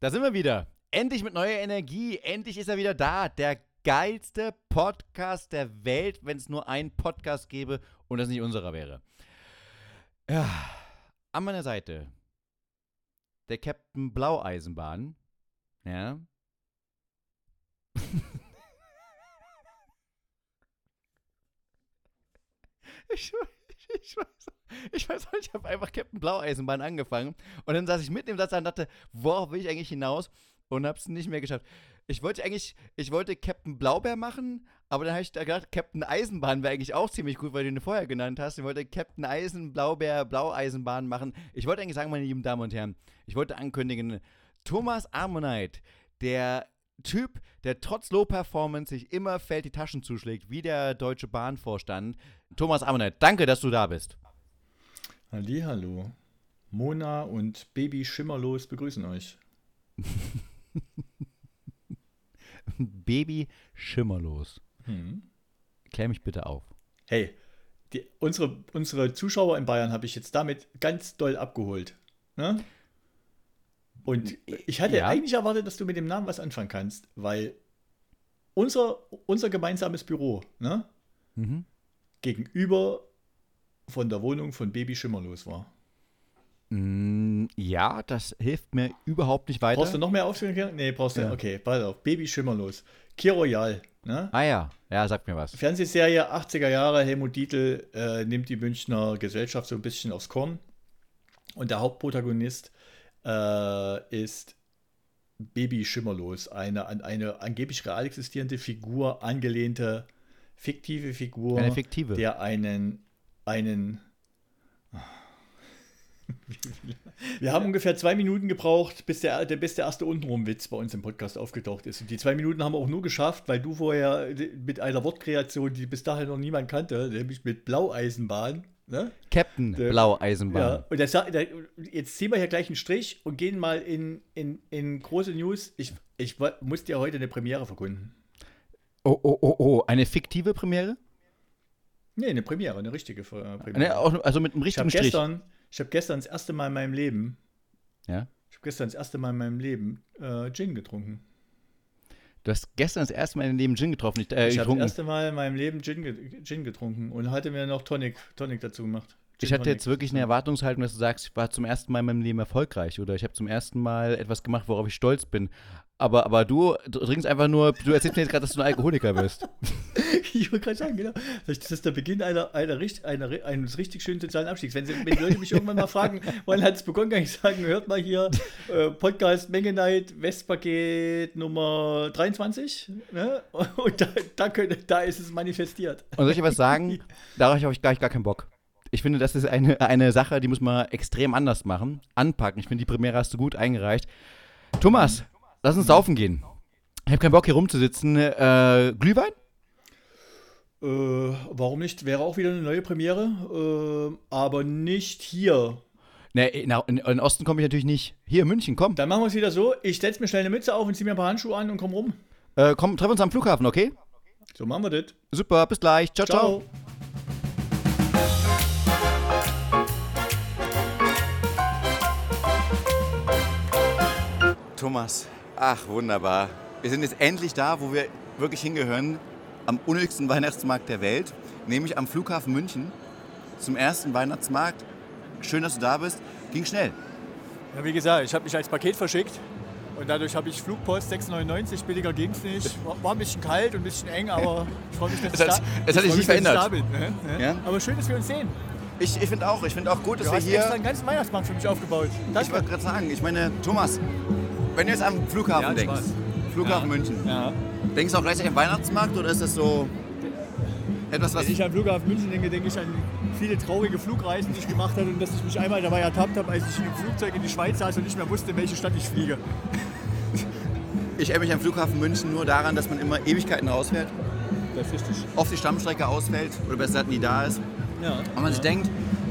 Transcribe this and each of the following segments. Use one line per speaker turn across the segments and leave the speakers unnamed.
Da sind wir wieder. Endlich mit neuer Energie. Endlich ist er wieder da. Der geilste Podcast der Welt, wenn es nur einen Podcast gäbe und das nicht unserer wäre. Ja, an meiner Seite der Captain Blaueisenbahn. Ja. ich, ich, weiß, ich weiß nicht, ich habe einfach Captain Blaueisenbahn angefangen und dann saß ich mitten im Satz und dachte, worauf will ich eigentlich hinaus und habe es nicht mehr geschafft. Ich wollte eigentlich, ich wollte Captain Blaubeer machen, aber dann habe ich da gedacht, Captain Eisenbahn wäre eigentlich auch ziemlich gut, weil du ihn vorher genannt hast. Ich wollte Captain Eisen, Blaubeer, Blaueisenbahn machen. Ich wollte eigentlich sagen, meine lieben Damen und Herren, ich wollte ankündigen, Thomas Ammonite, der Typ, der trotz Low-Performance sich immer fällt die Taschen zuschlägt, wie der Deutsche Bahnvorstand. Thomas Ammonite, danke, dass du da bist.
Hallo. Mona und Baby Schimmerlos begrüßen euch.
Baby Schimmerlos. Hm. Klär mich bitte auf.
Hey, die, unsere, unsere Zuschauer in Bayern habe ich jetzt damit ganz doll abgeholt. Ne? Und ich hatte ja. eigentlich erwartet, dass du mit dem Namen was anfangen kannst, weil unser, unser gemeinsames Büro ne, mhm. gegenüber von der Wohnung von Baby Schimmerlos war.
Mm, ja, das hilft mir überhaupt nicht weiter.
Brauchst du noch mehr Aufklärung? Nee, brauchst du. Ja. Okay, pass auf. Baby Schimmerlos. Kier Royal. Ne?
Ah ja, ja, sag mir was.
Fernsehserie 80er Jahre. Helmut Dietl äh, nimmt die Münchner Gesellschaft so ein bisschen aufs Korn. Und der Hauptprotagonist äh, ist Baby Schimmerlos. Eine an eine angeblich real existierende Figur, angelehnte fiktive Figur.
Eine fiktive.
Der einen, einen wir haben ungefähr zwei Minuten gebraucht, bis der, der, bis der erste Untenrum-Witz bei uns im Podcast aufgetaucht ist. Und die zwei Minuten haben wir auch nur geschafft, weil du vorher mit einer Wortkreation, die bis dahin noch niemand kannte, nämlich mit Blaueisenbahn. Ne?
Captain der, Blaueisenbahn. Ja,
und der, der, jetzt ziehen wir hier gleich einen Strich und gehen mal in, in, in große News. Ich, ich muss dir heute eine Premiere verkunden.
Oh, oh, oh, oh. Eine fiktive Premiere?
Nee, eine Premiere, eine richtige Premiere.
Ne, also mit einem richtigen
ich
Strich.
Gestern, ich habe gestern das erste Mal in meinem Leben,
ja?
Ich habe gestern das erste Mal in meinem Leben äh, Gin getrunken.
Du hast gestern das erste Mal in deinem Leben Gin getroffen.
Äh, ich habe das erste Mal in meinem Leben Gin, ge Gin getrunken und hatte mir noch Tonic, Tonic dazu gemacht.
Gin ich hatte jetzt wirklich eine Erwartungshaltung, dass du sagst, ich war zum ersten Mal in meinem Leben erfolgreich oder ich habe zum ersten Mal etwas gemacht, worauf ich stolz bin. Aber, aber du, du trinkst einfach nur, du erzählst mir jetzt gerade, dass du ein Alkoholiker bist.
ich wollte gerade sagen, genau. Das ist der Beginn einer, einer, einer, eines richtig schönen sozialen Abstiegs. Wenn, sie, wenn die Leute mich irgendwann mal fragen, wann hat es begonnen, kann ich sagen, hört mal hier äh, Podcast Menge Night, Westpaket Nummer 23. Ne? Und da, da, können, da ist es manifestiert.
Und soll ich was sagen? Darauf habe ich gar, gar keinen Bock. Ich finde, das ist eine, eine Sache, die muss man extrem anders machen. Anpacken. Ich finde, die Premiere hast du gut eingereicht. Thomas, Lass uns saufen gehen. Ich habe keinen Bock hier rumzusitzen. Äh, Glühwein?
Äh, warum nicht? Wäre auch wieder eine neue Premiere, äh, aber nicht hier.
Ne, in, in, in Osten komme ich natürlich nicht. Hier in München, komm.
Dann machen wir es wieder so. Ich setze mir schnell eine Mütze auf und ziehe mir ein paar Handschuhe an und komm rum.
Äh, komm, treffen uns am Flughafen, okay?
So machen wir das.
Super, bis gleich. ciao. ciao. ciao. Thomas, Ach, wunderbar. Wir sind jetzt endlich da, wo wir wirklich hingehören, am unnötigsten Weihnachtsmarkt der Welt, nämlich am Flughafen München, zum ersten Weihnachtsmarkt. Schön, dass du da bist. Ging schnell.
Ja, wie gesagt, ich habe mich als Paket verschickt und dadurch habe ich Flugpost 6,99, billiger ging es nicht. War, ein bisschen kalt und ein bisschen eng, aber ich freue mich, dass
es hat, da, es hat sich nicht verändert.
Bin, ne? Ja? Aber schön, dass wir uns sehen.
Ich, ich finde auch, ich auch gut, dass
du
wir hier.
Du hast extra einen ganzen Weihnachtsmarkt für mich aufgebaut.
Danke. Ich wollte gerade sagen, ich meine, Thomas, wenn du jetzt am Flughafen ja, denkst, Spaß. Flughafen ja. München, ja. Denkst du auch gleichzeitig am Weihnachtsmarkt oder ist das so etwas, was.
Wenn ich an Flughafen München denke, denke ich an viele traurige Flugreisen, die ich gemacht habe und dass ich mich einmal dabei ertappt habe, als ich in einem Flugzeug in die Schweiz saß und nicht mehr wusste, in welche Stadt ich fliege.
Ich erinnere mich am Flughafen München nur daran, dass man immer Ewigkeiten rausfährt.
Das ist richtig.
Oft die Stammstrecke ausfällt oder besser gesagt nie da ist. Ja. Und man sich denkt,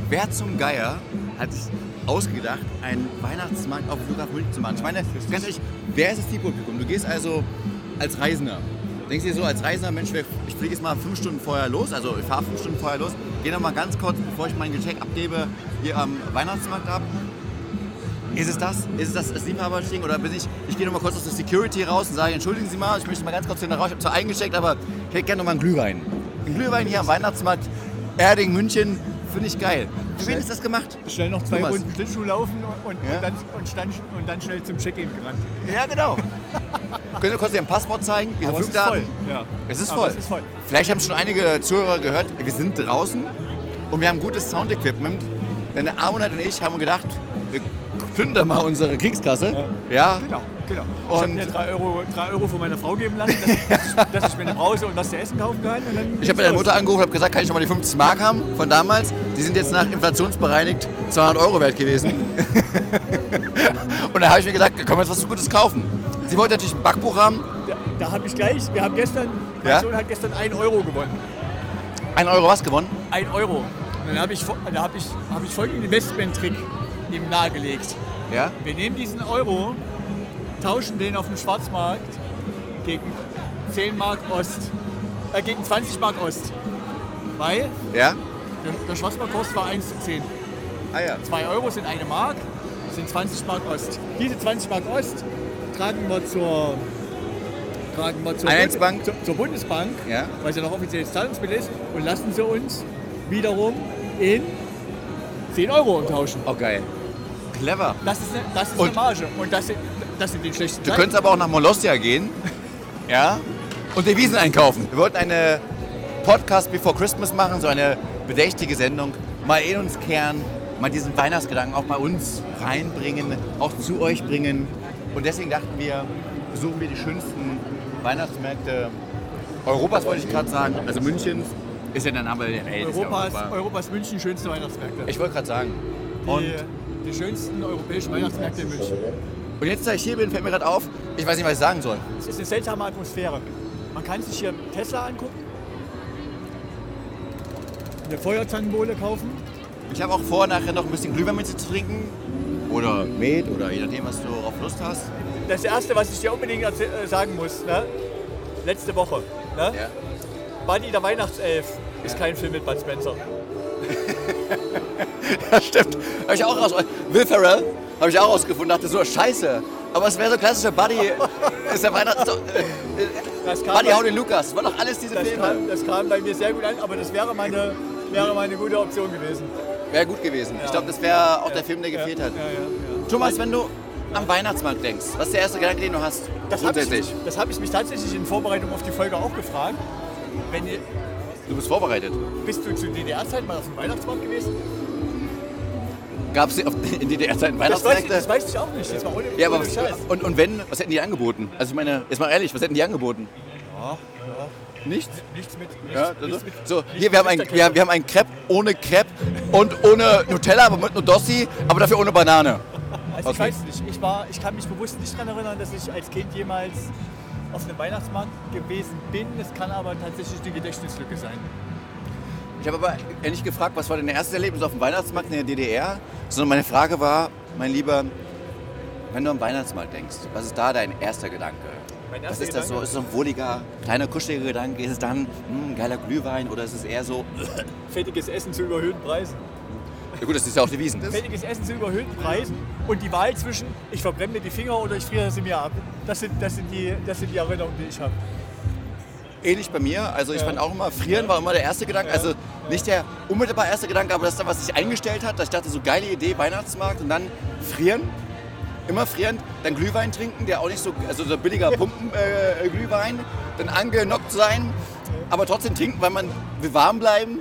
wer zum Geier hat sich ausgedacht, einen Weihnachtsmarkt auf dem Flughafen München zu machen. Ich meine, ganz ehrlich, wer ist das Zielpublikum? Du gehst also als Reisender. Denkst du dir so, als Reisender, Mensch, ich fliege jetzt mal fünf Stunden vorher los, also ich fahre fünf Stunden vorher los, gehe noch mal ganz kurz, bevor ich mein Gecheck abgebe, hier am Weihnachtsmarkt ab. Ist es das? Ist es das, das Liebhaberding? Oder bin ich, ich gehe nochmal kurz aus der Security raus und sage, entschuldigen Sie mal, ich möchte mal ganz kurz den raus, ich habe zwar eingesteckt, aber ich hätte gerne nochmal einen Glühwein. Ein Glühwein hier am Weihnachtsmarkt Erding, München, finde ich geil. Für wen ist das gemacht?
Schnell noch zwei. Runden Schlittschuh laufen und,
Ja.
und, dann, und, dann, und dann schnell zum Check-in gerannt.
Ja, genau. Können Sie kurz Ihren Passport zeigen? Ihre
Aber es ist voll. Ja.
Es ist
Aber
voll.
es ist voll.
Vielleicht haben schon einige Zuhörer gehört, wir sind draußen und wir haben gutes Soundequipment. Denn der Armonat und ich haben gedacht, wir plündern mal unsere Kriegskasse. Ja.
Genau, genau. Ich habe mir drei Euro, drei Euro von meiner Frau geben lassen, dass, ich- dass, ich, dass ich mir eine Brause und was zu essen kaufen kann.
Ich habe meine Mutter angerufen und habe gesagt, kann ich noch mal die 50 Mark haben von damals? Die sind jetzt nach inflationsbereinigt 200 Euro wert gewesen. und da habe ich mir gesagt, da können wir jetzt was Gutes kaufen. Sie wollte natürlich ein Backbuch haben.
Da, da habe ich gleich, wir haben gestern, mein
Ja?
Sohn hat gestern 1 Euro gewonnen.
Ein Euro was gewonnen?
1 Euro. Und dann habe ich, da hab ich, hab ich folgenden Investment-Trick ihm nahegelegt.
Ja.
Wir nehmen diesen Euro, tauschen den auf dem Schwarzmarkt gegen 10 Mark Ost. Äh, gegen 20 Mark Ost. Weil
Ja?
der, der Schwarzmarktkurs war 1 zu 10.
Ah ja.
2 Euro sind eine Mark, sind 20 Mark Ost. Diese 20 Mark Ost tragen wir zur, tragen wir zur,
Einheitsbank?
zur, zur Bundesbank,
Ja.
weil sie noch offizielles Zahlungsmittel ist, und lassen sie uns wiederum in 10 Euro umtauschen.
Oh geil. Clever.
Das ist, eine, das ist
Und-
eine Marge. Und das sind, das sind die schlechten
Du
Zeiten.
könntest aber auch nach Molossia gehen. Ja. Und Devisen einkaufen. Wir wollten eine Podcast Before Christmas machen, so eine bedächtige Sendung. Mal in uns kehren, mal diesen Weihnachtsgedanken auch bei uns reinbringen, auch zu euch bringen. Und deswegen dachten wir, besuchen wir die schönsten Weihnachtsmärkte Europas, wollte ich gerade sagen. Also München ist ja der Name der Welt. ja
Europas,
Europa.
Europas München schönste Weihnachtsmärkte.
Ich wollte gerade sagen.
Die, die schönsten europäischen Weihnachtsmärkte in München.
Und jetzt, da ich hier bin, fällt mir gerade auf, ich weiß nicht, was ich sagen soll.
Es ist eine seltsame Atmosphäre. Man kann sich hier Tesla angucken, eine Feuerzangenbowle kaufen.
Ich habe auch vor, nachher noch ein bisschen Glühwein mit dir zu trinken. Oder Met oder je nachdem, was du auf Lust hast.
Das erste, was ich dir unbedingt äh, sagen muss, ne? letzte Woche. Ne?
Ja.
Buddy der Weihnachtself ist kein Film mit Bud Spencer.
Ja, stimmt. Habe ich auch raus. Will Ferrell habe ich auch rausgefunden. Dachte so, scheiße. Aber es wäre so klassischer Buddy. ist der Weihnachts...
Kam,
Buddy den Lukas. War doch alles diese
das,
Filme.
kam, das kam bei mir sehr gut an, aber das wäre meine, wäre meine gute Option gewesen.
Wäre gut gewesen. Ich glaube, das wäre auch der Film, der gefehlt hat.
Ja, ja, ja.
Thomas, wenn du am Weihnachtsmarkt denkst, was ist der erste Gedanke, den du hast?
Das habe ich, das hab ich mich tatsächlich in Vorbereitung auf die Folge auch gefragt. Wenn ihr,
Du bist vorbereitet.
bist du zu DDR-Zeit mal auf dem Weihnachtsmarkt gewesen?
Gab es in DDR-Zeiten
Das weiß, ich,
Weihnachtsmärkte?
das weiß ich auch nicht. War ohne,
Ja, aber was, und, und wenn, was hätten die angeboten? Also ich meine, jetzt mal ehrlich, was hätten die angeboten?
Ja, ja.
Nichts?
Nichts mit. Nichts,
Ja,
nichts mit
so,
nichts
hier, wir haben, ein, wir, wir haben ein Crepe ohne Crepe und ohne Nutella, aber mit Nudossi, aber dafür ohne Banane.
Also ich
Okay.
weiß nicht. Ich, war, ich kann mich bewusst nicht daran erinnern, dass ich als Kind jemals auf einem Weihnachtsmarkt gewesen bin. Es kann aber tatsächlich die Gedächtnislücke sein.
Ich habe aber ehrlich gefragt, was war denn der erste Erlebnis auf dem Weihnachtsmarkt in der DDR? Sondern meine Frage war, mein Lieber, wenn du am Weihnachtsmarkt denkst, was ist da dein erster Gedanke?
Mein
Was
erster
ist das so?
Gedanke-
Ist es so ein wohliger, kleiner, kuscheliger Gedanke? Ist es dann hm, geiler Glühwein oder ist es eher so,
Fettiges Essen zu überhöhten Preisen.
ja gut, das ist ja auch die Wiesen.
Fettiges Essen zu überhöhten Preisen und die Wahl zwischen ich verbrenne mir die Finger oder ich friere sie mir ab. Das sind, das sind, die, das sind die Erinnerungen, die ich habe.
Ähnlich bei mir. Also ich
Ja.
fand auch immer, frieren war immer der erste Gedanke. Also nicht der unmittelbar erste Gedanke, aber das ist dann, was sich eingestellt hat. Dass ich dachte, so geile Idee, Weihnachtsmarkt und dann frieren. Immer frieren, dann Glühwein trinken, der auch nicht so, also so billiger Pumpen-Glühwein, äh, dann angenockt sein, aber trotzdem trinken, weil man will warm bleiben,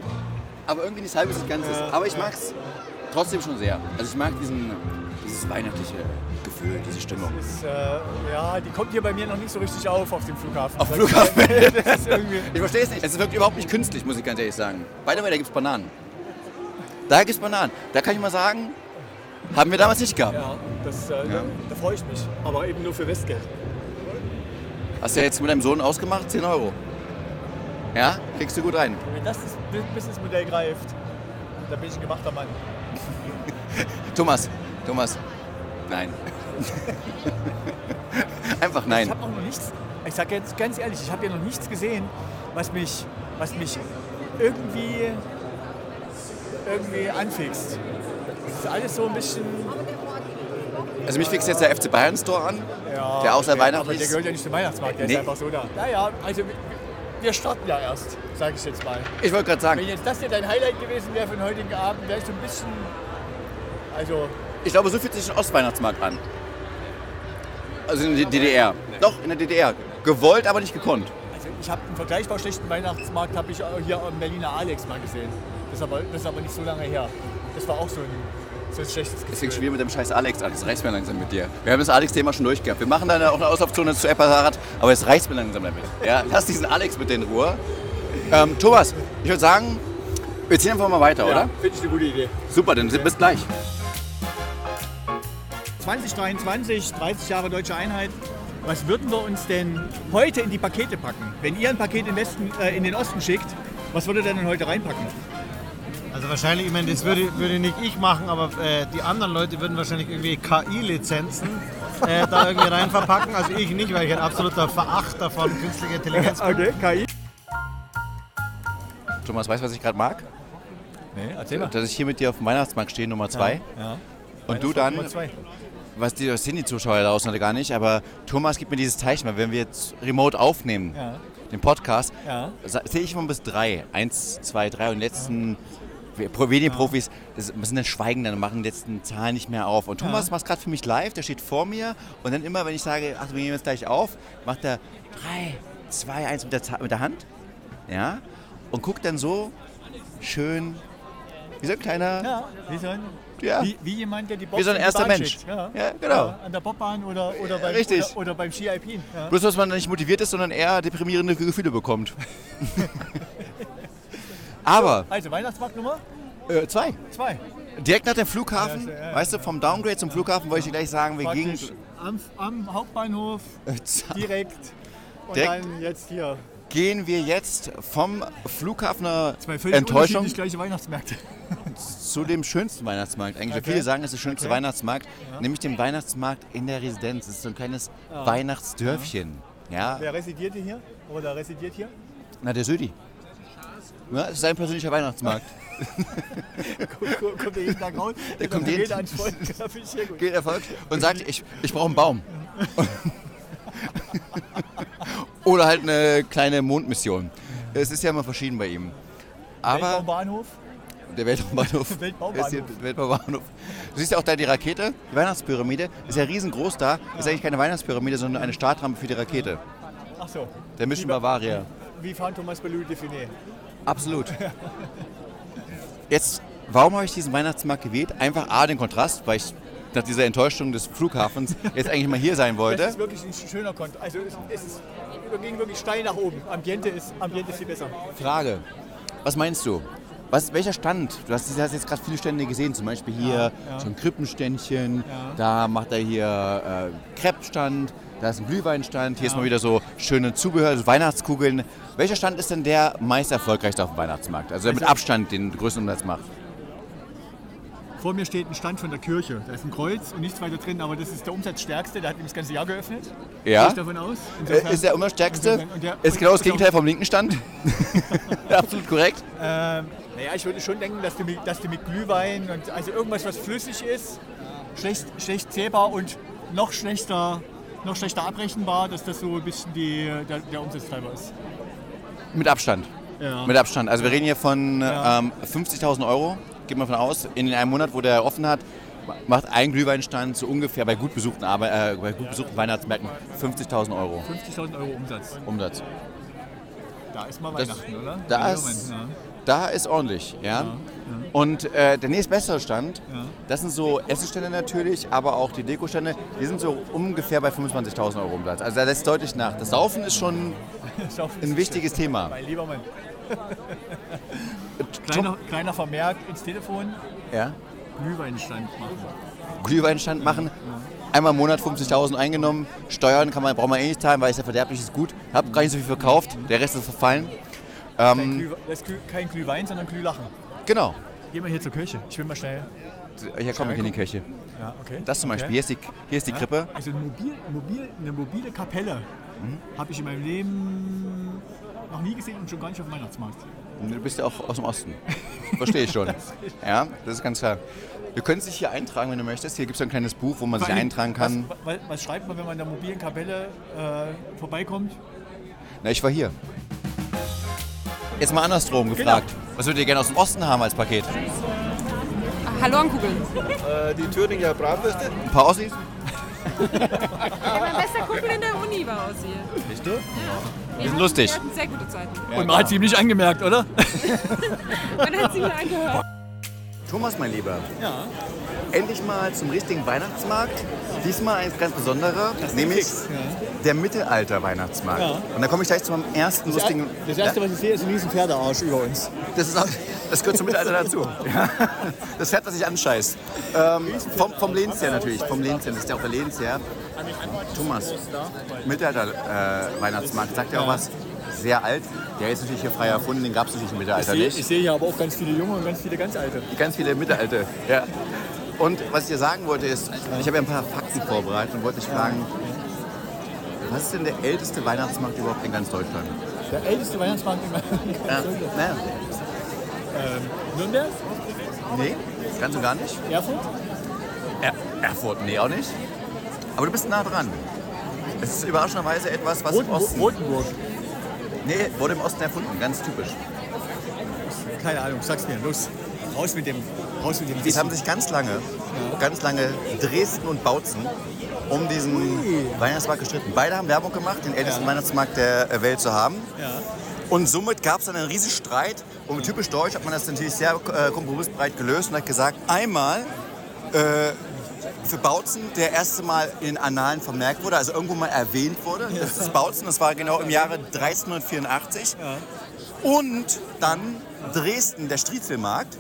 aber irgendwie nichts halbes, nicht ganzes.
Ja,
Aber ich
ja.
mag es trotzdem schon sehr. Also ich mag diesen, dieses weihnachtliche Gefühl, diese Stimmung.
Ist, äh, ja, die kommt hier bei mir noch nicht so richtig auf auf dem Flughafen.
Auf
Das-
Flughafen? Ich verstehe es nicht. Es wirkt überhaupt nicht künstlich, muss ich ganz ehrlich sagen. By the way, da gibt es Bananen. Da gibt es Bananen. Da kann ich mal sagen, haben wir damals nicht gehabt.
Ja, das, äh,
Ja.
Da, da freue ich mich. Aber eben nur für Westgeld.
Hast du ja jetzt mit deinem Sohn ausgemacht? 10 Euro. Ja? Kriegst du gut rein.
Wenn das das Businessmodell greift, dann bin ich ein gemachter Mann.
Thomas, Thomas, nein. Einfach
Ich
nein.
habe auch noch nichts, ich sage jetzt ganz ehrlich, ich habe ja noch nichts gesehen, was mich, was mich irgendwie, irgendwie anfixt. Es ist alles so ein bisschen,
Also mich fixt jetzt der FC Bayern Store an,
Ja,
der auch sehr
okay,
weihnachtlich
Aber der
ist.
gehört ja nicht zum Weihnachtsmarkt, der
Nee.
ist einfach so da. Naja, also wir- wir starten ja erst, sage ich jetzt mal.
Ich wollte gerade sagen,
Wenn jetzt das hier dein Highlight gewesen wäre für den heutigen Abend, wäre ich so ein bisschen. Also,
ich glaube, so fühlt sich ein Ostweihnachtsmarkt an. Also in der DDR. Doch, in der DDR. Gewollt, aber nicht gekonnt.
also ich habe einen vergleichbar schlechten Weihnachtsmarkt habe ich auch hier am Berliner Alex mal gesehen. Das ist, aber, das ist aber nicht so lange her. Das war auch so ein, so ein schlechtes
Deswegen
Gefühl.
schon wieder mit dem scheiß Alex an. Das reicht mir langsam mit dir. Wir haben das Alex-Thema schon durchgehabt. Wir machen dann auch eine Auslaufzone zu Apparat, aber es reicht mir langsam damit. Ja, lass diesen Alex mit in Ruhe. Ähm, Thomas, ich würde sagen, wir ziehen einfach mal weiter,
Ja,
oder?
finde ich eine gute Idee.
Super, dann bis gleich.
2023, 30 Jahre deutsche Einheit. Was würden wir uns denn heute in die Pakete packen? Wenn ihr ein Paket in, Westen, äh, in den Osten schickt, was würdet ihr denn heute reinpacken?
Also wahrscheinlich, ich meine, das würde, würde nicht ich machen, aber äh, die anderen Leute würden wahrscheinlich irgendwie KI-Lizenzen äh, da irgendwie rein verpacken. Also ich nicht, weil ich ein absoluter Verachter von künstlicher Intelligenz bin.
Okay, KI.
Thomas, weißt du, was ich gerade mag?
Nee, erzähl mal.
Dass ich hier mit dir auf dem Weihnachtsmarkt stehe, Nummer zwei.
Ja.
Und du dann,
Nummer zwei.
Was die, das sehen die Zuschauer da draußen alle gar nicht, aber Thomas gibt mir dieses Zeichen, weil wenn wir jetzt remote aufnehmen,
Ja.
den Podcast,
Ja.
zähle ich immer bis drei. Eins, zwei, drei und die letzten Medienprofis das sind dann schweigen dann und machen die letzten Zahlen nicht mehr auf. Und Thomas macht gerade für mich live, der steht vor mir und dann immer, wenn ich sage, ach, wir nehmen jetzt gleich auf, macht er drei, zwei, eins mit der, mit der Hand. Ja. Und guckt dann so schön, wie so ein kleiner,
Ja, wie so ein,
Ja.
wie, wie jemand, der die Box
Wie so ein erster Mensch.
Ja.
Ja, genau.
an der Bobbahn oder, oder, beim,
Richtig.
oder, oder beim Ski Alpin. Ja.
Bloß, dass man nicht motiviert ist, sondern eher deprimierende Gefühle bekommt. Aber,
Also Weihnachtsmarktnummer
äh, zwei.
zwei.
Direkt nach dem Flughafen,
Ja,
weißt du, vom Downgrade zum Flughafen wollte ich dir gleich sagen, wir gingen.
Am, am Hauptbahnhof direkt. Und
Direkt.
dann jetzt hier.
Gehen wir jetzt vom Flughafen
Zwei völlig
Enttäuschung
unterschiedlich gleiche Weihnachtsmärkte.
zu dem schönsten Weihnachtsmarkt. Eigentlich,
Okay.
viele sagen, es ist der schönste
Ja.
Weihnachtsmarkt, nämlich dem Weihnachtsmarkt in der Residenz. Es ist so ein kleines Weihnachtsdörfchen. Ja,
Wer residiert hier? Oder residiert hier?
na der Södi. Ja, es ist sein persönlicher Weihnachtsmarkt.
Kommt der jeden Tag raus?
Der kommt jeden
Tag.
Geht Erfolg und sagt, ich, ich brauche einen Baum. Oder halt eine kleine Mondmission. Es ist ja immer verschieden bei ihm. Aber
Weltraumbahnhof.
der Weltraumbahnhof
Weltbaubahnhof.
Weltbaubahnhof. Du siehst ja auch da die Rakete, die Weihnachtspyramide, ist ja riesengroß da. Ist eigentlich keine Weihnachtspyramide, sondern eine Startrampe für die Rakete.
Ach so.
Der Mission
Wie-
Bavaria.
Wie Phantomas bei Louis Define.
Absolut. Jetzt, warum habe ich diesen Weihnachtsmarkt gewählt? Einfach A, den Kontrast, weil ich nach dieser Enttäuschung des Flughafens jetzt eigentlich mal hier sein
Das
wollte.
ist wirklich ein schöner Konto. Also es, es gehen wirklich steil nach oben. Ambiente ist, Ambiente ist viel besser.
Frage, was meinst du? Was, welcher Stand? Du hast, du hast jetzt gerade viele Stände gesehen, zum Beispiel hier
Ja, ja.
so ein Krippenständchen,
Ja.
da macht er hier äh, Crepe-Stand, da ist ein Glühweinstand, hier ist mal wieder so schöne Zubehör, so Weihnachtskugeln. Welcher Stand ist denn der meist erfolgreichste auf dem Weihnachtsmarkt? Also der mit
Also-
Abstand den größten Umsatz macht?
Vor mir steht ein Stand von der Kirche. Da ist ein Kreuz und nichts weiter drin, aber das ist der umsatzstärkste. Der hat nämlich das ganze Jahr geöffnet. Gehe
Ja?
ich davon aus.
Äh,
Insofern-
Ist der umsatzstärkste?
der-
Ist genau das Gegenteil vom linken Stand? Absolut korrekt.
Ähm, naja, ich würde schon denken, dass du, mit, dass du mit Glühwein und also irgendwas, was flüssig ist, schlecht, schlecht zählbar und noch schlechter, noch schlechter abrechenbar, dass das so ein bisschen die, der, der Umsatztreiber ist.
Mit Abstand.
Ja.
Mit Abstand. Also wir reden hier von
Ja.
ähm, 50.000 Euro, geht man von aus. In einem Monat, wo der offen hat, macht ein Glühweinstand so ungefähr bei gut besuchten, Arbe äh, bei gut besuchten Weihnachtsmärkten 50.000 Euro
50.000 Euro Umsatz.
Umsatz.
Da ist mal
Das-
Weihnachten, oder?
da
Ja,
ist- Da ist ordentlich, ja. Und äh, der nächstbessere Stand,
Ja.
das sind so Essenstände natürlich, aber auch die Dekostände, die sind so ungefähr bei 25.000 Euro Umsatz. Also da lässt deutlich nach. Das Saufen ist schon
ja.
Ein wichtiges Thema.
Mein lieber Mann. Kleiner, kleiner Vermerk ins Telefon,
Ja.
Glühweinstand machen.
Glühweinstand machen. Einmal im Monat 50.000 eingenommen. Steuern kann man, braucht man eh nicht zahlen, weil es ja verderblich ist gut. Hab gar nicht so viel verkauft, der Rest ist verfallen.
Kein,
Ähm,
ist Glüh, kein Glühwein, sondern Glühlachen.
genau.
Gehen wir hier zur Kirche. Ich will mal schnell.
Hier kommen wir in die Kirche.
Ja, okay.
Das zum Beispiel.
Okay.
Hier ist die, hier ist die
Ja,
Krippe.
Also eine, mobil, mobil, eine mobile Kapelle
Mhm.
habe ich in meinem Leben noch nie gesehen und schon gar nicht auf dem Weihnachtsmarkt.
Du bist ja auch aus dem Osten. Verstehe ich schon. Ja, das ist ganz klar. Du könntest dich hier eintragen, wenn du möchtest. Hier gibt es ein kleines Buch, wo man sich eintragen kann.
Was, was, schreibt man, wenn man in der mobilen Kapelle äh, vorbeikommt?
Na, ich war hier. Jetzt mal andersrum gefragt.
Genau.
Was würdet ihr gerne aus dem Osten haben als Paket?
Hallo an Kugeln.
die Thüringer Bratwürste.
Ein paar Ossis?
Ja, mein bester Kumpel in der Uni war aus hier.
Bist du?
Wir
sind
hatten-
lustig.
Wir hatten sehr gute Zeiten.
Und man hat sie ihm nicht angemerkt, oder?
Man hat sie mir angehört.
Thomas, mein Lieber.
Ja.
Endlich mal zum richtigen Weihnachtsmarkt. Diesmal ein ganz besonderer, nämlich der Mittelalter-Weihnachtsmarkt.
Ja.
Und da komme ich gleich zum ersten lustigen.
Das erste, was ich sehe, ist ein riesen Pferdearsch über uns.
Das, ist auch, das gehört zum Mittelalter dazu. Ja. Das Pferd, das sich anscheißt. Ähm, vom, vom Lehnsherr natürlich. Vom Lehnsherr. Das ist ja auch der Lehnsherr. Thomas, Mittelalter-Weihnachtsmarkt. Sagt ja auch was? Sehr alt. Der ist natürlich hier frei erfunden. Den gab es natürlich im
Ich
Mittelalter
sehe,
nicht.
ich sehe hier aber auch ganz viele Junge und ganz viele ganz alte.
Ganz viele Mittelalter. Ja. Und was ich dir sagen wollte ist, ich habe ja ein paar Fakten vorbereitet und wollte dich fragen, was ist denn der älteste Weihnachtsmarkt überhaupt in ganz Deutschland?
Der älteste Weihnachtsmarkt in
Ja. Naja.
Nürnberg?
Nee, ganz und gar nicht.
Erfurt?
Er Erfurt, nee, auch nicht. Aber du bist nah dran. Es ist überraschenderweise etwas, was im
Rotenburg.
Osten...
Rotenburg.
Nee, wurde im Osten erfunden, ganz typisch.
Keine Ahnung, sag's mir. Los. Raus mit dem, raus mit dem
Es haben sich ganz lange, ganz lange Dresden und Bautzen um diesen Weihnachtsmarkt gestritten. Beide haben Werbung gemacht, den ältesten
Ja.
Weihnachtsmarkt der Welt zu haben.
Ja.
Und somit gab es dann einen riesen Streit. Und typisch deutsch hat man das natürlich sehr äh, kompromissbreit gelöst und hat gesagt, einmal äh, für Bautzen der erste Mal in den Annalen vermerkt wurde, also irgendwo mal erwähnt wurde. Das ist Bautzen, das war genau im Jahre 1384. Und dann Dresden, der Striezelmarkt,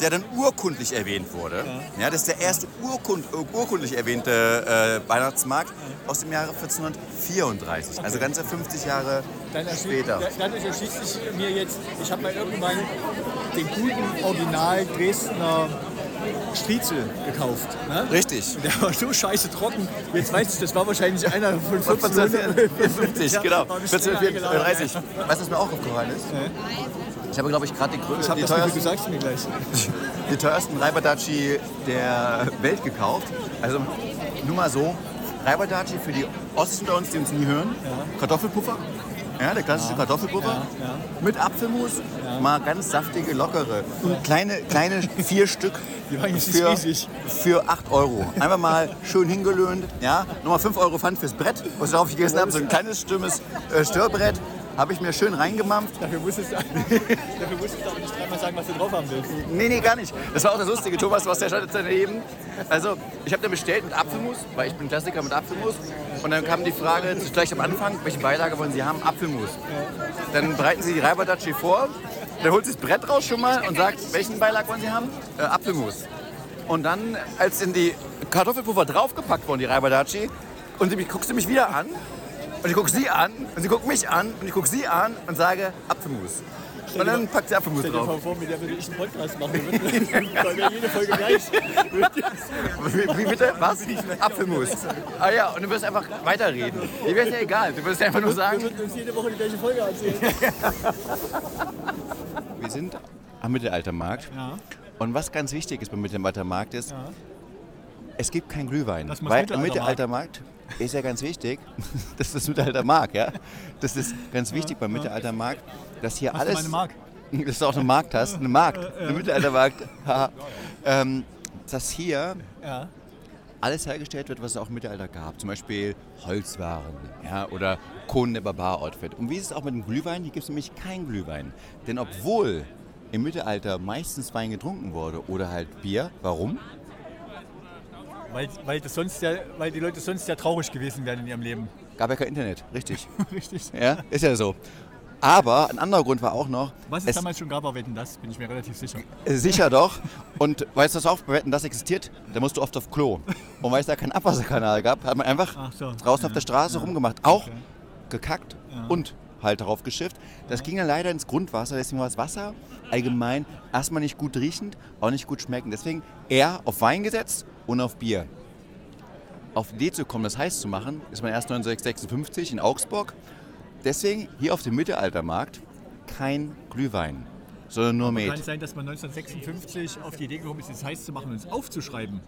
der dann urkundlich erwähnt wurde. Ja. das ist der erste urkund, urkundlich erwähnte äh, Weihnachtsmarkt aus dem Jahre 1434. Also ganze 50 Jahre
Dann
später.
dadurch erschließt sich mir jetzt, ich habe mal irgendwann den guten Original Dresdner Striezel gekauft. Ne?
Richtig.
Der war so scheiße trocken. Jetzt weiß ich, das war wahrscheinlich einer von 1400.
1454,
Ja,
genau.
war bestimmt einer
1434.
geladen.
Weißt du, was mir auch aufgefallen ist? Ich habe, glaube ich, gerade die, grö-
Ich habe
die, teuersten, die teuersten Reibadachi der Welt gekauft. Also nur mal so, Reibadachi für die Ossis unter uns, die uns nie hören. Kartoffelpuffer. Ja, der klassische Kartoffelpuffer. Mit Apfelmus. Mal ganz saftige, lockere. Und kleine, kleine vier Stück für, für 8 Euro. Einfach mal schön hingelöhnt. Ja, nochmal 5 Euro Pfand fürs Brett, was ich darauf gegessen habe. So ein kleines, stimmes äh, Störbrett. Habe ich mir schön reingemampft.
Dafür musstest, du, dafür musstest du aber nicht dreimal sagen, was du drauf haben willst.
Nee, nee, gar nicht. Das war auch das Lustige. Thomas, was der stand daneben. Also, ich habe dann bestellt mit Apfelmus, weil ich bin Klassiker mit Apfelmus. Und dann kam die Frage gleich am Anfang, welche Beilage wollen Sie haben? Apfelmus. Dann bereiten Sie die Reibadachi vor. Dann holt sie das Brett raus schon mal und sagt, welchen Beilag wollen Sie haben? Äh, Apfelmus. Und dann, als in die Kartoffelpuffer draufgepackt wurden, die Reibadachi, und sie mich, guckst du mich wieder an, und ich gucke sie an, und sie guckt mich an, und ich gucke sie an und sage Apfelmus. Und dann packt sie Apfelmus
Stell dir
drauf.
mal vor, mit der würde ich einen Podcast machen. Weil wir jede Folge gleich.
Wie, wie bitte? Was? Apfelmus. Ah ja, und du wirst einfach weiterreden. Dir wäre ja egal. Du wirst einfach nur
Wir
sagen.
würden uns jede Woche die gleiche Folge erzählen.
Wir sind am Mittelaltermarkt.
Ja.
Und was ganz wichtig ist beim Mittelaltermarkt ist, es gibt keinen Glühwein.
Das
weil im
Mittelaltermarkt.
Ist ja ganz wichtig, das ist das Mittelaltermarkt, ja. Das ist ganz wichtig beim Mittelaltermarkt, dass hier
Hast du
alles.
meine Mark?
Dass du auch eine Markt hast, eine Markt, eine Mittelaltermarkt. ähm, dass hier
Ja.
alles hergestellt wird, was es auch im Mittelalter gab. Zum Beispiel Holzwaren ja, oder Kohlen der Barbar-Outfit. Und wie ist es auch mit dem Glühwein? Hier gibt es nämlich keinen Glühwein. Denn obwohl im Mittelalter meistens Wein getrunken wurde oder halt Bier, warum?
Weil, weil, das sonst ja, weil die Leute sonst ja traurig gewesen wären in ihrem Leben.
Gab ja kein Internet, richtig.
Richtig.
Ja, ist ja so. Aber ein anderer Grund war auch noch,
Was es
es,
damals schon gab, war Wetten, das bin ich mir relativ sicher.
äh, sicher doch. Und weißt du, was auch bei Wetten, das existiert? Da musst du oft auf Klo. Und weil es da keinen Abwasserkanal gab, hat man einfach
Ach so.
draußen auf der Straße rumgemacht. Auch
Okay.
gekackt und halt darauf geschifft. Das ging dann leider ins Grundwasser, deswegen war das Wasser allgemein erstmal nicht gut riechend, auch nicht gut schmeckend. Deswegen eher auf Wein gesetzt und auf Bier. Auf die Idee zu kommen, das heiß zu machen, ist man erst 1956 in Augsburg. Deswegen hier auf dem Mittelaltermarkt kein Glühwein. sondern nur
Kann
Met.
es sein, dass man 1956 auf die Idee gekommen ist, es heiß zu machen und es aufzuschreiben?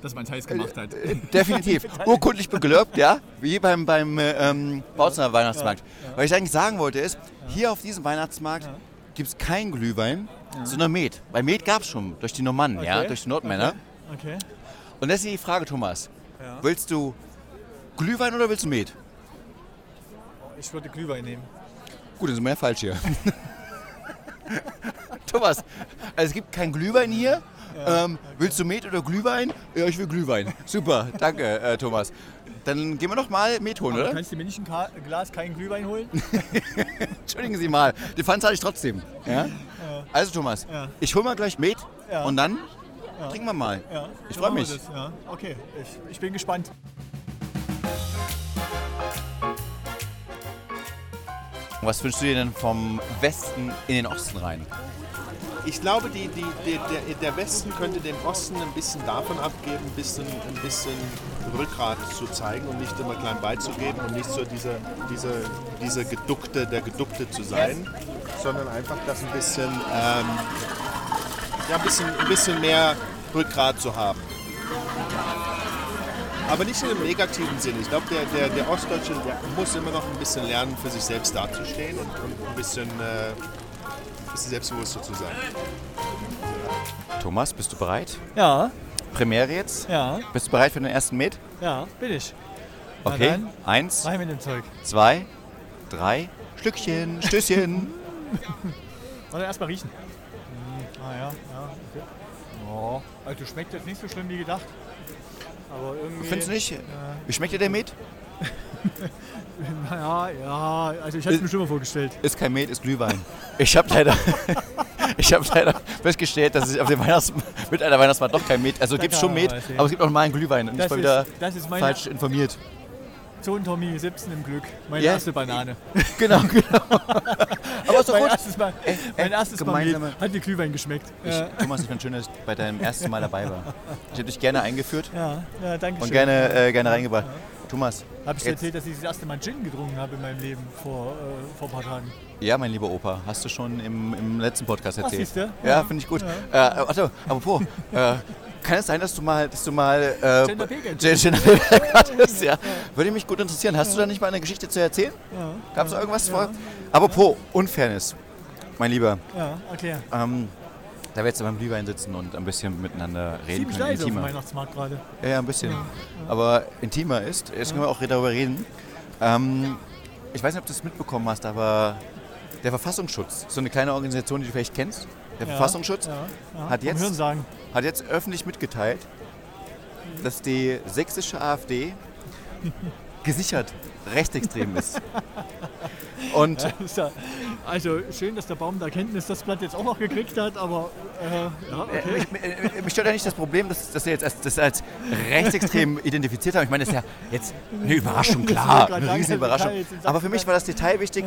Dass man es heiß gemacht hat.
Definitiv. Urkundlich beglückt, ja, wie beim, beim äh, ähm, Bautzener Weihnachtsmarkt. Was ich eigentlich sagen wollte ist, hier auf diesem Weihnachtsmarkt gibt es kein Glühwein, sondern Met. Weil Met gab es schon durch die Normannen, ja,
Okay.
durch die Nordmänner.
Okay.
Und das ist die Frage, Thomas. Willst du Glühwein oder willst du Met?
Ich würde Glühwein nehmen.
Gut, dann sind wir ja falsch hier. Thomas, also es gibt kein Glühwein hier. Ähm, willst du Met oder Glühwein? Ja, ich will Glühwein. Super, danke, äh, Thomas. Dann gehen wir noch mal Met holen,
Aber
oder?
kannst du mir nicht ein Ka Glas keinen Glühwein holen?
Entschuldigen Sie mal, die Pfand zahle ich trotzdem. Ja? Also Thomas,
Ja.
ich hol mal gleich Met
Ja.
und dann trinken wir mal.
Ja,
Ich
so
freu
machen wir
mich.
Ja. Okay, ich, ich bin gespannt.
Was wünschst du dir denn vom Westen in den Osten rein?
Ich glaube, die, die, die, der, der Westen könnte dem Osten ein bisschen davon abgeben, ein bisschen, ein bisschen Rückgrat zu zeigen und nicht immer klein beizugeben und nicht so dieser, dieser, dieser Geduckte, der Geduckte zu sein, sondern einfach das ein bisschen, ähm, ja, ein bisschen, ein bisschen mehr Rückgrat zu haben. Aber nicht in einem negativen Sinn. Ich glaube, der, der, der Ostdeutsche der muss immer noch ein bisschen lernen, für sich selbst dazustehen und, und ein bisschen, äh, ein bisschen selbstbewusster zu sein.
Thomas, bist du bereit?
Ja,
Premiere jetzt?
ja,
Bist du bereit für den ersten Met?
ja, bin ich.
Okay.
dann.
Eins,
Rein mit dem Zeug.
zwei, drei, Schlückchen, Stößchen.
Warte, erstmal riechen. Hm, ah ja, ja, okay. Oh, also schmeckt jetzt nicht so schlimm wie gedacht. Aber irgendwie.
Findest du nicht? Wie schmeckt dir der Met?
Naja, ja, also ich hatte es mir schon mal vorgestellt.
Ist kein Met, ist Glühwein. Ich habe leider, ich habe leider festgestellt, dass es auf dem Weihnachtsmarkt mit einer Weihnachtsmarkt doch kein Met. Also gibt es schon Met, aber es gibt auch mal einen Glühwein. Und ich
Das
war
ist,
wieder
ist
falsch informiert.
Sohn Tommy 17 im Glück. Meine
Ja.
erste Banane.
Genau, genau. Aber doch
Mein
gut.
erstes Mal, mein erstes Mal hat wie Glühwein geschmeckt.
Ich,
Ja,
Thomas, ich fand schön, dass ich bei deinem ersten Mal dabei war. Ich hätte dich gerne eingeführt
ja, ja danke
und
schön.
gerne, äh, gerne reingebracht. Thomas,
Habe ich dir erzählt, dass ich das erste Mal Gin getrunken habe in meinem Leben vor, äh, vor ein paar Tagen.
ja, mein lieber Opa, hast du schon im, im letzten Podcast erzählt.
siehste?
Ja,
Ja.
finde ich gut. Äh, also, apropos, äh, kann es sein, dass du mal, dass du mal äh,
Gender Pay Gap.
Gender hattest? Ja. Würde mich gut interessieren. Hast du da nicht mal eine Geschichte zu erzählen?
Ja,
Gab es irgendwas vor? Apropos Unfairness, mein Lieber.
ja, erklär.
Ähm, da wir jetzt beim Glühwein sitzen und ein bisschen miteinander reden
Ziemlich
können,
leise auf dem
intimer.
Weihnachtsmarkt gerade.
Ja, ja, ein bisschen. Aber intimer ist, jetzt können wir auch darüber reden. Ähm, ich weiß nicht, ob du es mitbekommen hast, aber der Verfassungsschutz, so eine kleine Organisation, die du vielleicht kennst, der
Ja,
Verfassungsschutz,
Ja.
Hat jetzt- hat jetzt öffentlich mitgeteilt, dass die sächsische AfD gesichert rechtsextrem ist. Und
ja, also schön, dass der Baum der Erkenntnis das Blatt jetzt auch noch gekriegt hat, aber äh, ja,
Äh,
okay.
Mich, äh, mich stört ja nicht das Problem, dass, dass sie jetzt als, das als rechtsextrem identifiziert haben. Ich meine, das ist ja jetzt eine Überraschung, klar, eine
das
Überraschung. Aber für mich war das Detail wichtig,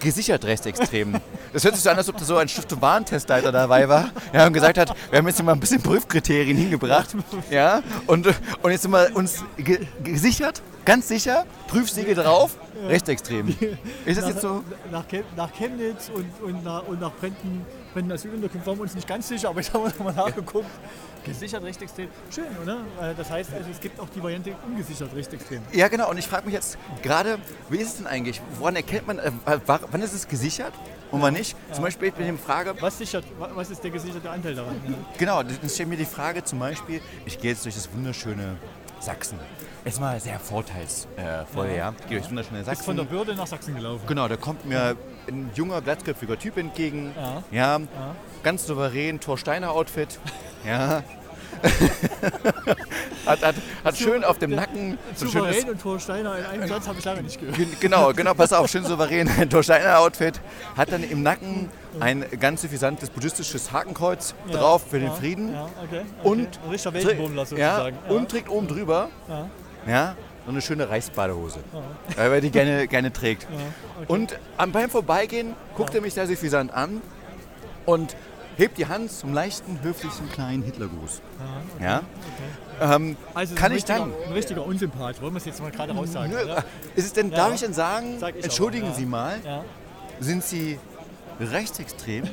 gesichert rechtsextrem. Das hört sich so an, als ob da so ein Stift- und Warentestleiter dabei war ja, und gesagt hat, wir haben jetzt mal ein bisschen Prüfkriterien hingebracht. Ja, und, und jetzt sind wir uns ge gesichert, ganz sicher, Prüfsiegel drauf, rechtsextrem. Ist das jetzt so?
nach, nach Chemnitz und, und nach, und nach Brenten, Brenten Asylunterkunft waren wir uns nicht ganz sicher, aber ich habe noch mal nachgeguckt. Gesichert rechtsextrem. Schön, oder? Äh, Das heißt, also, es gibt auch die Variante ungesichert rechtsextrem.
Ja, genau. Und ich frage mich jetzt gerade, wie ist es denn eigentlich? Woran erkennt man, äh, wa- wann ist es gesichert und wann nicht? Zum Beispiel, ich bin die Frage,
Was, sichert, wa- was ist der gesicherte Anteil daran? Ja.
genau, dann stellt mir die Frage zum Beispiel, ich gehe jetzt durch das wunderschöne Sachsen. Jetzt mal sehr vorteilsvoll, äh, voll, ja. Ich gehe durch das wunderschöne
Ist von der
Sachsen.
Bürde nach Sachsen gelaufen.
Genau, da kommt mir ein junger, glatzköpfiger Typ entgegen.
Ja.
Ja, ganz souverän, Thor Steiner Outfit. Ja. hat, hat, hat schön auf dem Nacken so ein schönes
Souverän und Thor Steiner in einem Satz habe ich lange nicht gehört.
Gen- Genau, genau, pass auf, schön souverän. Ein Torsteiner Outfit. Hat dann im Nacken ein ganz suffisantes buddhistisches Hakenkreuz drauf für den Frieden.
Ja, okay. okay.
Und, trä-
Weltenbummler
ja,
sozusagen.
und trägt oben drüber
Ja.
Ja, so eine schöne Reichsbadehose. Weil er die gerne, gerne trägt. Und am, beim Vorbeigehen guckt er mich sehr suffisant an und hebt die Hand zum leichten, höflichen, kleinen Hitlergruß. Ja? Ähm,
Also
kann ich dann
ein richtiger Unsympath, wollen wir es jetzt mal gerade raussagen.
Ist es denn,
Ja.
darf ich denn sagen,
Sag
entschuldigen
ja.
Sie mal,
Ja.
sind Sie rechtsextrem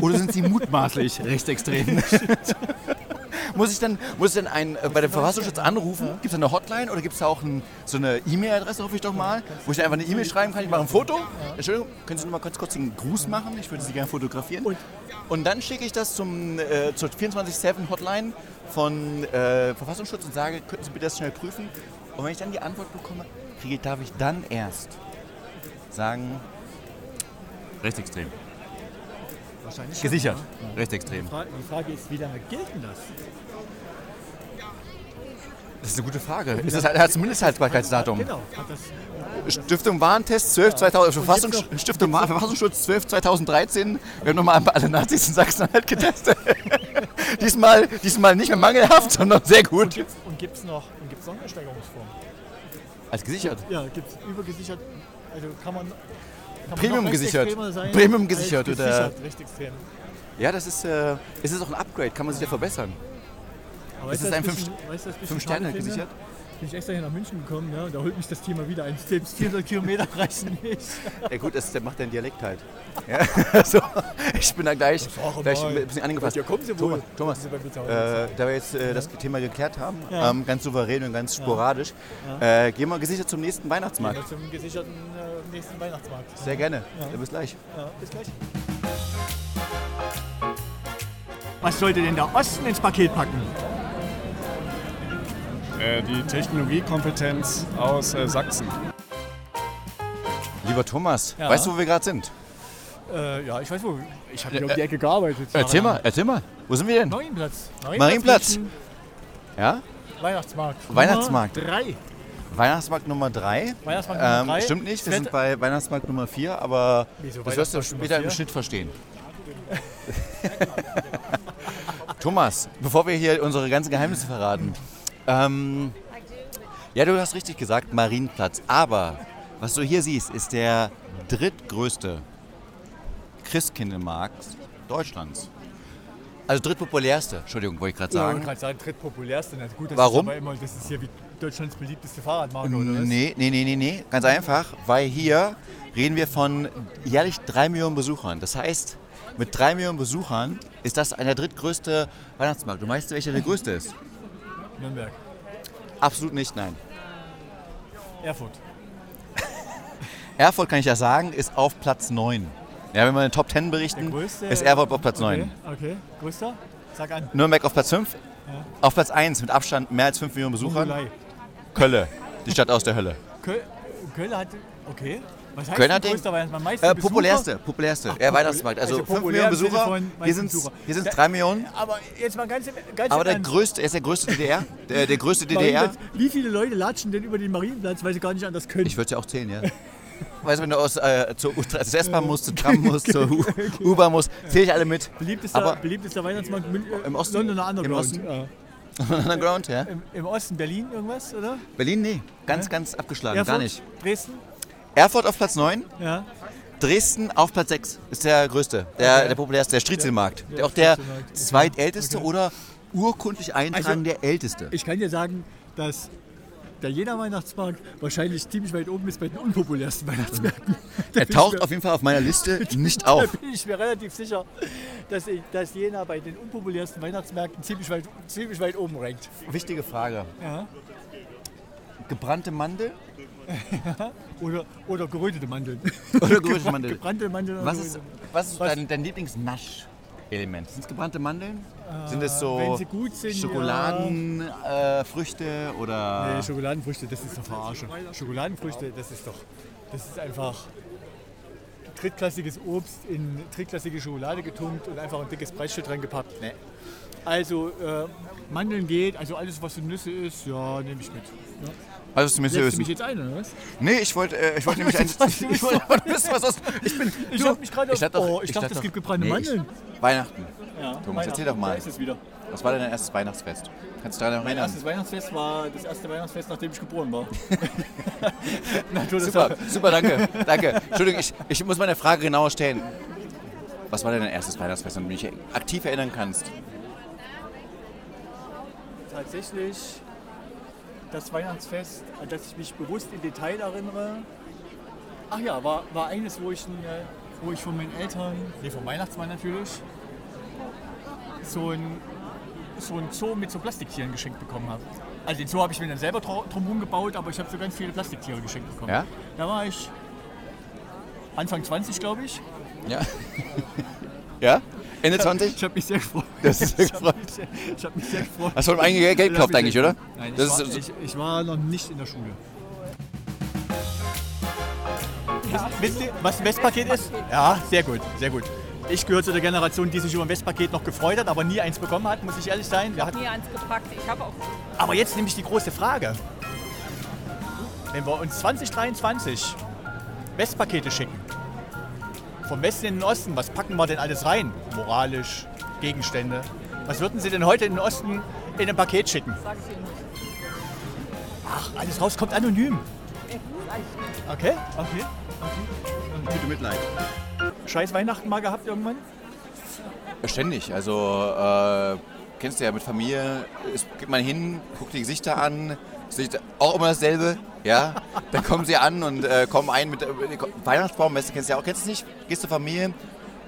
oder sind sie mutmaßlich rechtsextrem? muss ich dann, muss ich dann einen, äh, bei dem Verfassungsschutz anrufen? Gibt es da eine Hotline oder gibt es da auch ein, so eine E-Mail-Adresse, hoffe ich doch mal, wo ich dann einfach eine E-Mail schreiben kann? Ich mache ein Foto. Entschuldigung, können Sie noch mal kurz, kurz einen Gruß machen? Ich würde Sie gerne fotografieren. Und, dann schicke ich das zum, äh, zur 24-7-Hotline von äh, Verfassungsschutz und sage, könnten Sie bitte das schnell prüfen? Und wenn ich dann die Antwort bekomme, kriege, darf ich dann erst sagen, rechtsextrem.
Wahrscheinlich.
Gesichert. Rechtsextrem.
Die Frage, die Frage ist, wie lange gilt denn das?
Das ist eine gute Frage. Ist das, hat es ein Mindesthaltbarkeitsdatum?
Genau. Hat
Stiftung Warentest 12 2000, Verfassungs
gibt's noch-
Stiftung War Verfassungsschutz 12 2013. Wir haben nochmal alle Nazis in Sachsen-Anhalt getestet. diesmal, diesmal nicht mehr mangelhaft, sondern sehr
und
gut.
gibt es und noch, und gibt's noch eine Steigerungsform?
Als gesichert.
Ja, gibt es übergesichert. Also kann man.
Premium gesichert. Premium
als
gesichert oder-
gesichert, rechtsextrem.
Ja, das ist, äh, es ist auch ein Upgrade, kann man sich ja verbessern.
Aber
Ist es ein
was
fünf-
bisschen- weißt du, was ich bisschen
Fünf Sterne
schade finde?
gesichert.
Bin ich extra hier nach München gekommen, ne? und da holt mich das Thema wieder ein. Selbst 400 Kilometer reichen nicht.
Ja gut, das der macht dein Dialekt halt. Ja, also, ich bin da gleich,
Sag
gleich ein bisschen angefasst.
Ja, kommen Sie wohl.
Thomas, Thomas äh, da wir jetzt äh, das Thema geklärt haben,
Ja.
ähm, ganz souverän und ganz sporadisch, äh, gehen wir gesichert zum nächsten Weihnachtsmarkt.
Ja, zum gesicherten äh, nächsten Weihnachtsmarkt.
Sehr gerne. Ja, bis gleich.
Ja, bis gleich. Was sollte denn der Osten ins Paket packen?
Äh, die Technologiekompetenz aus äh, Sachsen.
Lieber Thomas,
Ja.
weißt du, wo wir gerade sind?
Äh, ja, ich weiß wo. Ich habe hier um die Ecke gearbeitet.
Erzähl mal, erzähl mal. Wo sind wir denn?
Marienplatz.
Marienplatz.
München,
Ja?
Weihnachtsmarkt.
Weihnachtsmarkt.
Nummer drei.
Weihnachtsmarkt Nummer 3.
Weihnachtsmarkt Nummer
Ähm,
drei.
stimmt nicht, wir sind bei Weihnachtsmarkt Nummer 4, aber
Wieso
das wirst du später im? Schnitt verstehen. Thomas, bevor wir hier unsere ganzen Geheimnisse verraten. Ähm, ja, du hast richtig gesagt, Marienplatz. Aber was du hier siehst, ist der drittgrößte Christkindlmarkt Deutschlands. Also drittpopulärste, Entschuldigung, wollte ich gerade
Ja, ich
sagen.
kann sagen, drittpopulärste. Na gut, das
Warum?
Ist aber immer, das ist hier wie Deutschlands beliebteste Fahrradmarke, oder was?
Nee, nee, nee, nee, nee. Ganz einfach, weil hier reden wir von jährlich drei Millionen Besuchern. Das heißt, mit drei Millionen Besuchern ist das der drittgrößte Weihnachtsmarkt. Du weißt, welcher der größte ist?
Nürnberg.
Absolut nicht, nein.
Erfurt.
Erfurt, kann ich ja sagen, ist auf Platz 9. Ja, wenn wir in den Top 10
Der
berichten,
größte.
ist Erfurt auf Platz 9.
Okay, okay. Größter? Sag an.
Nürnberg auf Platz 5. Auf Platz 1 mit Abstand mehr als 5 Millionen Besuchern.
Mongolei.
Kölle, die Stadt aus der Hölle.
Köl Köln hat. Okay. Was heißt
Köln
denn
hat den-
größter Weihnachtsmarkt? Meiste
Äh, populärste, populärste.
Ach,
ja, Weihnachtsmarkt. Also,
also
5
populär
Millionen
im
Besucher. Hier sind es
Besucher.
hier sind's
Da-
3 Millionen.
Aber jetzt mal ganz, im- ganz
Aber
im
der
Ernst.
größte, er ist der größte DDR. Der, der größte DDR.
Wie viele Leute latschen denn über den Marienplatz, weil sie gar nicht anders können?
Ich würde es ja auch zählen, ja. Weißt du, wenn du aus, äh, zur, S-Bahn musst, zur Tram musst, zur U-Bahn musst, zähle ich alle mit.
beliebtester,
aber-
beliebtester Weihnachtsmarkt Mün- äh,
Im Osten?
Londoner
Im. Osten?
Ja.
Underground, ja.
Im, Im Osten Berlin irgendwas, oder?
Berlin, nee. Ganz, ganz abgeschlagen, gar nicht.
Dresden?
Erfurt auf Platz 9,
Ja.
Dresden auf Platz 6. Ist der größte, der,
Okay.
der populärste, der Striezelmarkt.
Ja,
Der auch der zweitälteste
Okay.
oder urkundlich eintragen der älteste.
Ich kann dir sagen, dass der Jena Weihnachtsmarkt wahrscheinlich ziemlich weit oben ist bei den unpopulärsten Weihnachtsmärkten. Da
Er taucht
mir,
auf jeden Fall auf meiner Liste nicht
Da
auf.
bin ich mir relativ sicher, dass, ich, dass Jena bei den unpopulärsten Weihnachtsmärkten ziemlich weit, ziemlich weit oben rankt.
Wichtige Frage.
Ja.
Gebrannte Mandel
Oder, oder gerötete Mandeln.
oder geröstete Mandel?
Gebrannte Mandeln.
Was ist,
gerötete-
was ist dein, dein Lieblingsnasch-Element? Sind es gebrannte Mandeln? Sind es
Wenn
so
sie gut sind,
Schokoladenfrüchte äh, Früchte oder
Nee, Schokoladenfrüchte, das ist doch Verarsche. Schokoladenfrüchte, das ist doch, das ist einfach drittklassiges Obst in drittklassige Schokolade getunkt und einfach ein dickes Preisschild dran gepappt. Nee. Also äh, Mandeln geht, also alles was so Nüsse ist, ja, nehme ich mit. Ja.
also zumindest
Lädst du mich jetzt ein, oder was?
Nee, ich wollte äh, ich wollte nämlich ein, ich wollte wissen, was aus ich bin
Ich
du,
hab mich gerade
ich dachte
oh, ich dachte, es gibt gebrannte
ich-
Mandeln.
Weihnachten.
Ja,
Thomas, erzähl doch mal.
Da ist es wieder.
Was war denn dein erstes Weihnachtsfest? Kannst du daran noch
Mein
erinnern?
erstes Weihnachtsfest war das erste Weihnachtsfest, nachdem ich geboren war. Das
Super, super, danke, danke. Entschuldigung, ich, ich muss meine Frage genauer stellen. Was war denn dein erstes Weihnachtsfest, an das du dich aktiv erinnern kannst?
Tatsächlich das Weihnachtsfest, an das ich mich bewusst im Detail erinnere. Ach ja, war, war eines, wo ich äh, wo ich von meinen Eltern, nee, vom Weihnachtsmann natürlich, so ein, so ein Zoo mit so Plastiktieren geschenkt bekommen habe. Also den Zoo habe ich mir dann selber drumherum gebaut, aber ich habe so ganz viele Plastiktiere geschenkt bekommen.
Ja?
Da war ich Anfang 20, glaube ich.
Ja. ja? Ende 20?
Ich habe mich sehr gefreut.
Das ist sehr
Ich hab
gefreut.
mich sehr- Ich habe mich sehr gefreut.
Hast du vom eigenen Geld
Ich hab
gekauft
mich
eigentlich, oder?
Nein,
Das
ich, war, ich, ich war noch nicht in der Schule. Wisst ihr, was ein Westpaket ist? Ja, sehr gut, sehr gut. Ich gehöre zu der Generation, die sich über ein Westpaket noch gefreut hat, aber nie eins bekommen hat, muss ich ehrlich sein. Wir hatten,
Nie eins gepackt. Ich habe auch.
aber jetzt nämlich die große Frage. Wenn wir uns 2023 Westpakete schicken, vom Westen in den Osten, was packen wir denn alles rein? Moralisch, Gegenstände. Was würden Sie denn heute in den Osten in ein Paket schicken? Ach, alles raus kommt anonym. Okay, okay.
Bitte Mitleid.
Scheiß Weihnachten mal gehabt irgendwann?
Ständig. Also, äh, kennst du ja mit Familie, ist, geht man hin, guckt die Gesichter an, Gesichter, auch immer dasselbe. Ja, dann kommen sie an und äh, kommen ein mit äh, Weihnachtsbaum, weißt du, kennst du ja auch, kennst du nicht? Gehst zur Familie und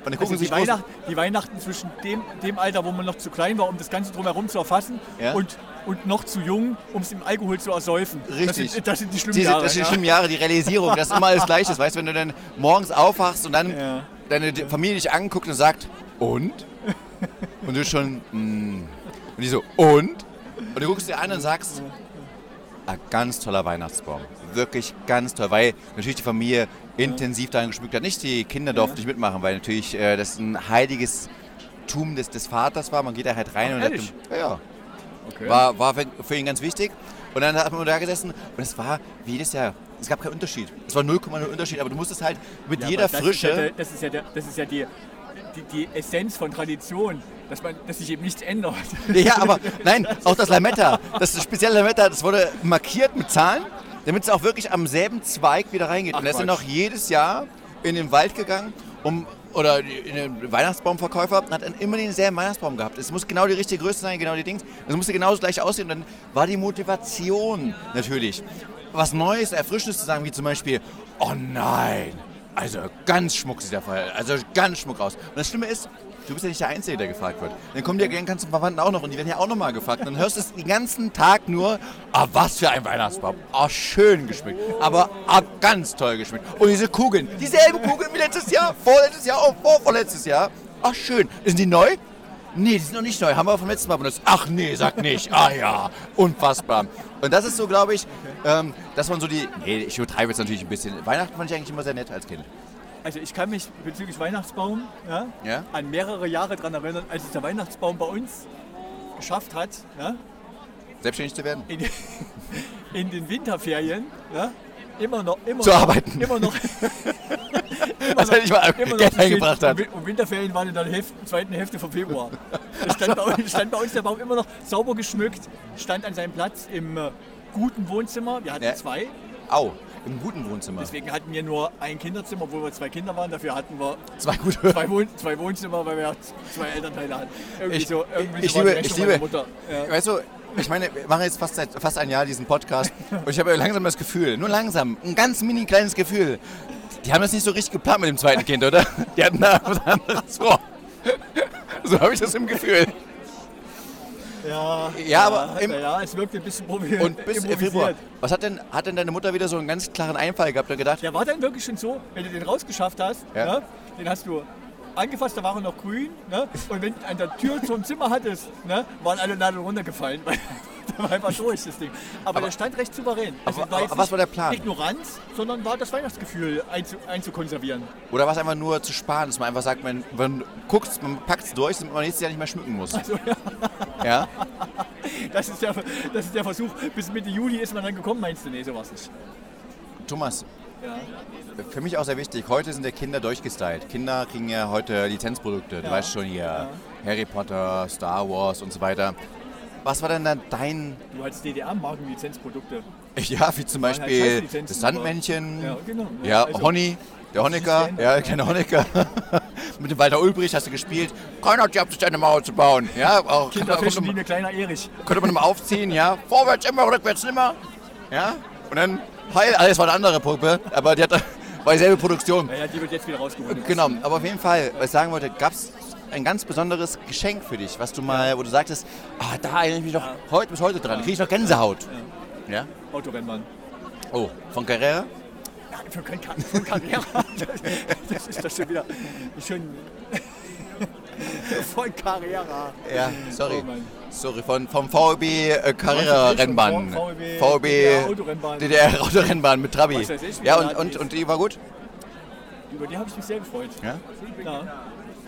dann gucken
Also
sie
die, Weihnacht, die Weihnachten zwischen dem, dem Alter, wo man noch zu klein war, um das Ganze drumherum zu erfassen
Ja.
und, und noch zu jung, um es im Alkohol zu ersäufen. Das
Richtig.
sind, das sind die schlimmen Jahre.
das sind die
ja.
schlimmen Jahre, die Realisierung, dass immer alles Gleiche ist. Weißt du, wenn du dann morgens aufwachst und dann
Ja.
deine Familie dich anguckt und sagt, und? Und du schon, mm. Und die so, und? Und du guckst dir an und sagst, ein ganz toller Weihnachtsbaum. Wirklich ganz toll, weil natürlich die Familie intensiv daran geschmückt hat. Nicht die Kinder durften nicht mitmachen, weil natürlich äh, das ein heiliges Tum des, des Vaters war. Man geht da halt rein
Ach,
und
ehrlich?
ja, ja.
Okay.
War, war für, ihn ganz wichtig. Und dann hat man da gesessen und es war wie jedes Jahr. Es gab keinen Unterschied. Es war 0,0 Unterschied, aber du musstest halt mit
Ja,
jeder
das
Frische.
Ist ja, der- das ist ja, der, das ist ja die, die, die Essenz von Tradition, dass, man, dass sich eben nichts ändert.
Ja, aber nein, auch das Lametta, das spezielle Lametta, das wurde markiert mit Zahlen, damit es auch wirklich am selben Zweig wieder reingeht.
Ach,
und er ist dann auch jedes Jahr in den Wald gegangen, um oder in den Weihnachtsbaumverkäufer und hat dann immer denselben Weihnachtsbaum gehabt. Es muss genau die richtige Größe sein, genau die Dings. Es musste genauso gleich aussehen. Und dann war die Motivation natürlich, was Neues, Erfrischendes zu sagen, wie zum Beispiel, oh nein, also ganz schmuck sieht der Fall, also ganz schmuck aus. Und das Schlimme ist, du bist ja nicht der Einzige, der gefragt wird. Dann kommen die ganzen Verwandten auch noch und die werden ja auch nochmal gefragt. Dann hörst du es den ganzen Tag nur, ah, was für ein Weihnachtsbaum. Ah, schön geschmückt, aber ah, ganz toll geschmückt. Und diese Kugeln, dieselben Kugeln wie letztes Jahr, vorletztes Jahr, auch vorvorletztes Jahr. Ach, schön. Sind die neu? Nee, die sind noch nicht neu. Haben wir vom letzten Mal benutzt. Ach nee, sag nicht. Ah ja, unfassbar. Und das ist so, glaube ich, ähm, dass man so die. Nee, ich übertreibe jetzt natürlich ein bisschen. Weihnachten fand ich eigentlich immer sehr nett als Kind.
Also ich kann mich bezüglich Weihnachtsbaum ja,
Ja?
an mehrere Jahre daran erinnern, als es der Weihnachtsbaum bei uns geschafft hat, ja,
Selbstständig zu werden?
in, in den Winterferien, ja, immer noch, immer
Zu
noch,
arbeiten.
immer noch,
Das hätte ich mal
immer
Geld eingebracht hat.
Und Win- Und Winterferien waren in der Hälfte, zweiten Hälfte von Februar. Da stand bei, uns, stand bei uns der Baum immer noch sauber geschmückt, stand an seinem Platz im äh, guten Wohnzimmer. Wir hatten zwei,
Au, im guten Wohnzimmer.
deswegen hatten wir nur ein Kinderzimmer, obwohl wir zwei Kinder waren. Dafür hatten wir
Zwei gute.
zwei, Wohn zwei Wohnzimmer, weil wir zwei Elternteile hatten. Irgendwie
Ich-
so, irgendwie
ich
so
liebe- ich liebe-
Mutter. Ja.
Weißt du, ich meine, wir machen jetzt fast, seit, fast ein Jahr diesen Podcast und ich habe langsam das Gefühl, nur langsam, ein ganz mini kleines Gefühl, die haben das nicht so richtig geplant mit dem zweiten Kind, oder? Die hatten da was anderes vor. So habe ich das im Gefühl.
Ja,
Ja, aber im-
ja, es wirkte ein bisschen probi
Und bis. Februar. Was hat denn, hat denn deine Mutter wieder so einen ganz klaren Einfall gehabt und gedacht,
Der war dann wirklich schon so, wenn du den rausgeschafft hast,
Ja.
ne, den hast du angefasst, da war er noch grün. Ne, und wenn du an der Tür zum Zimmer hattest, ne, waren alle Nadeln runtergefallen. Der war einfach durch, das Ding. Aber, der stand recht souverän. Also
Aber-
war
aber was
nicht
war der Plan?
Ignoranz, sondern war das Weihnachtsgefühl einzu einzukonservieren.
oder war es einfach nur zu sparen, dass man einfach sagt, man, man guckt, man packt es durch, damit man nächstes Jahr nicht mehr schmücken muss? ja.
Das ist, der, das ist der Versuch. Bis Mitte Juli ist man dann gekommen, meinst du? Nee, so war es nicht.
Thomas,
Ja.
für mich auch sehr wichtig, heute sind ja Kinder durchgestylt. Kinder kriegen ja heute Lizenzprodukte, du
Ja.
weißt schon hier, Harry Potter, Star Wars und so weiter. Was war denn dann dein,
Du hattest DDR-Marken-Lizenzprodukte.
ja, wie zum
halt
Beispiel
Scheißlizenzen,
das Sandmännchen,
Ja, genau.
ja,
Also-
Honey, der Honecker, ja, kleiner Honecker. Mit dem Walter Ulbricht hast du gespielt. Keiner hat sich eine Mauer zu bauen. Ja, auch
Kinder
konnte,
fischen wie ein kleiner Erich.
konnte man immer aufziehen, ja. Vorwärts immer, rückwärts nimmer. Ja, und dann heil, alles war eine andere Puppe, aber die hat, war dieselbe Produktion.
Naja, die wird jetzt wieder rausgeholt.
Genau, aber auf jeden Fall, was ich sagen wollte, gab es ein ganz besonderes Geschenk für dich, was du mal, wo du sagtest, ah, da erinnere ich mich noch heute bis heute dran, kriege ich noch Gänsehaut. Ja?
Autorennbahn.
Oh, von Carrera?
Ja, für, kein für Carrera. Das ist doch schon wieder schon von Carrera.
Ja, sorry.
Oh.
Sorry, von, vom VEB äh, Carrera Rennbahn.
Vom VEB
VEB
DDR Autorennbahn.
Mit Trabi. Ja, und, und, und die war gut?
Über die habe ich mich sehr gefreut.
Ja?
Ja.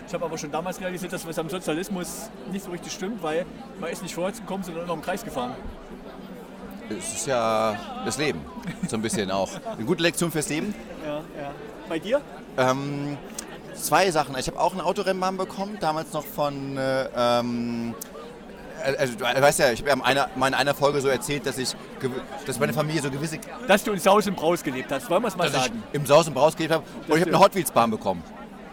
Ich habe aber schon damals realisiert, dass was am Sozialismus nicht so richtig stimmt, weil man ist nicht vorwärts gekommen, sondern immer im Kreis gefahren.
Es ist ja das Leben, so ein bisschen auch. Eine gute Lektion fürs Leben.
Ja, ja. Bei dir?
Ähm, zwei Sachen. Ich habe auch eine Autorennbahn bekommen, damals noch von. Äh, ähm, also, du weißt ja, ich habe ja in einer, mal in einer Folge so erzählt, dass ich, dass meine Familie so gewisse,
Dass du in Saus und Braus gelebt hast, wollen wir es mal sagen.
im Saus und Braus gelebt habe und ich habe eine Hot Wheels Bahn bekommen.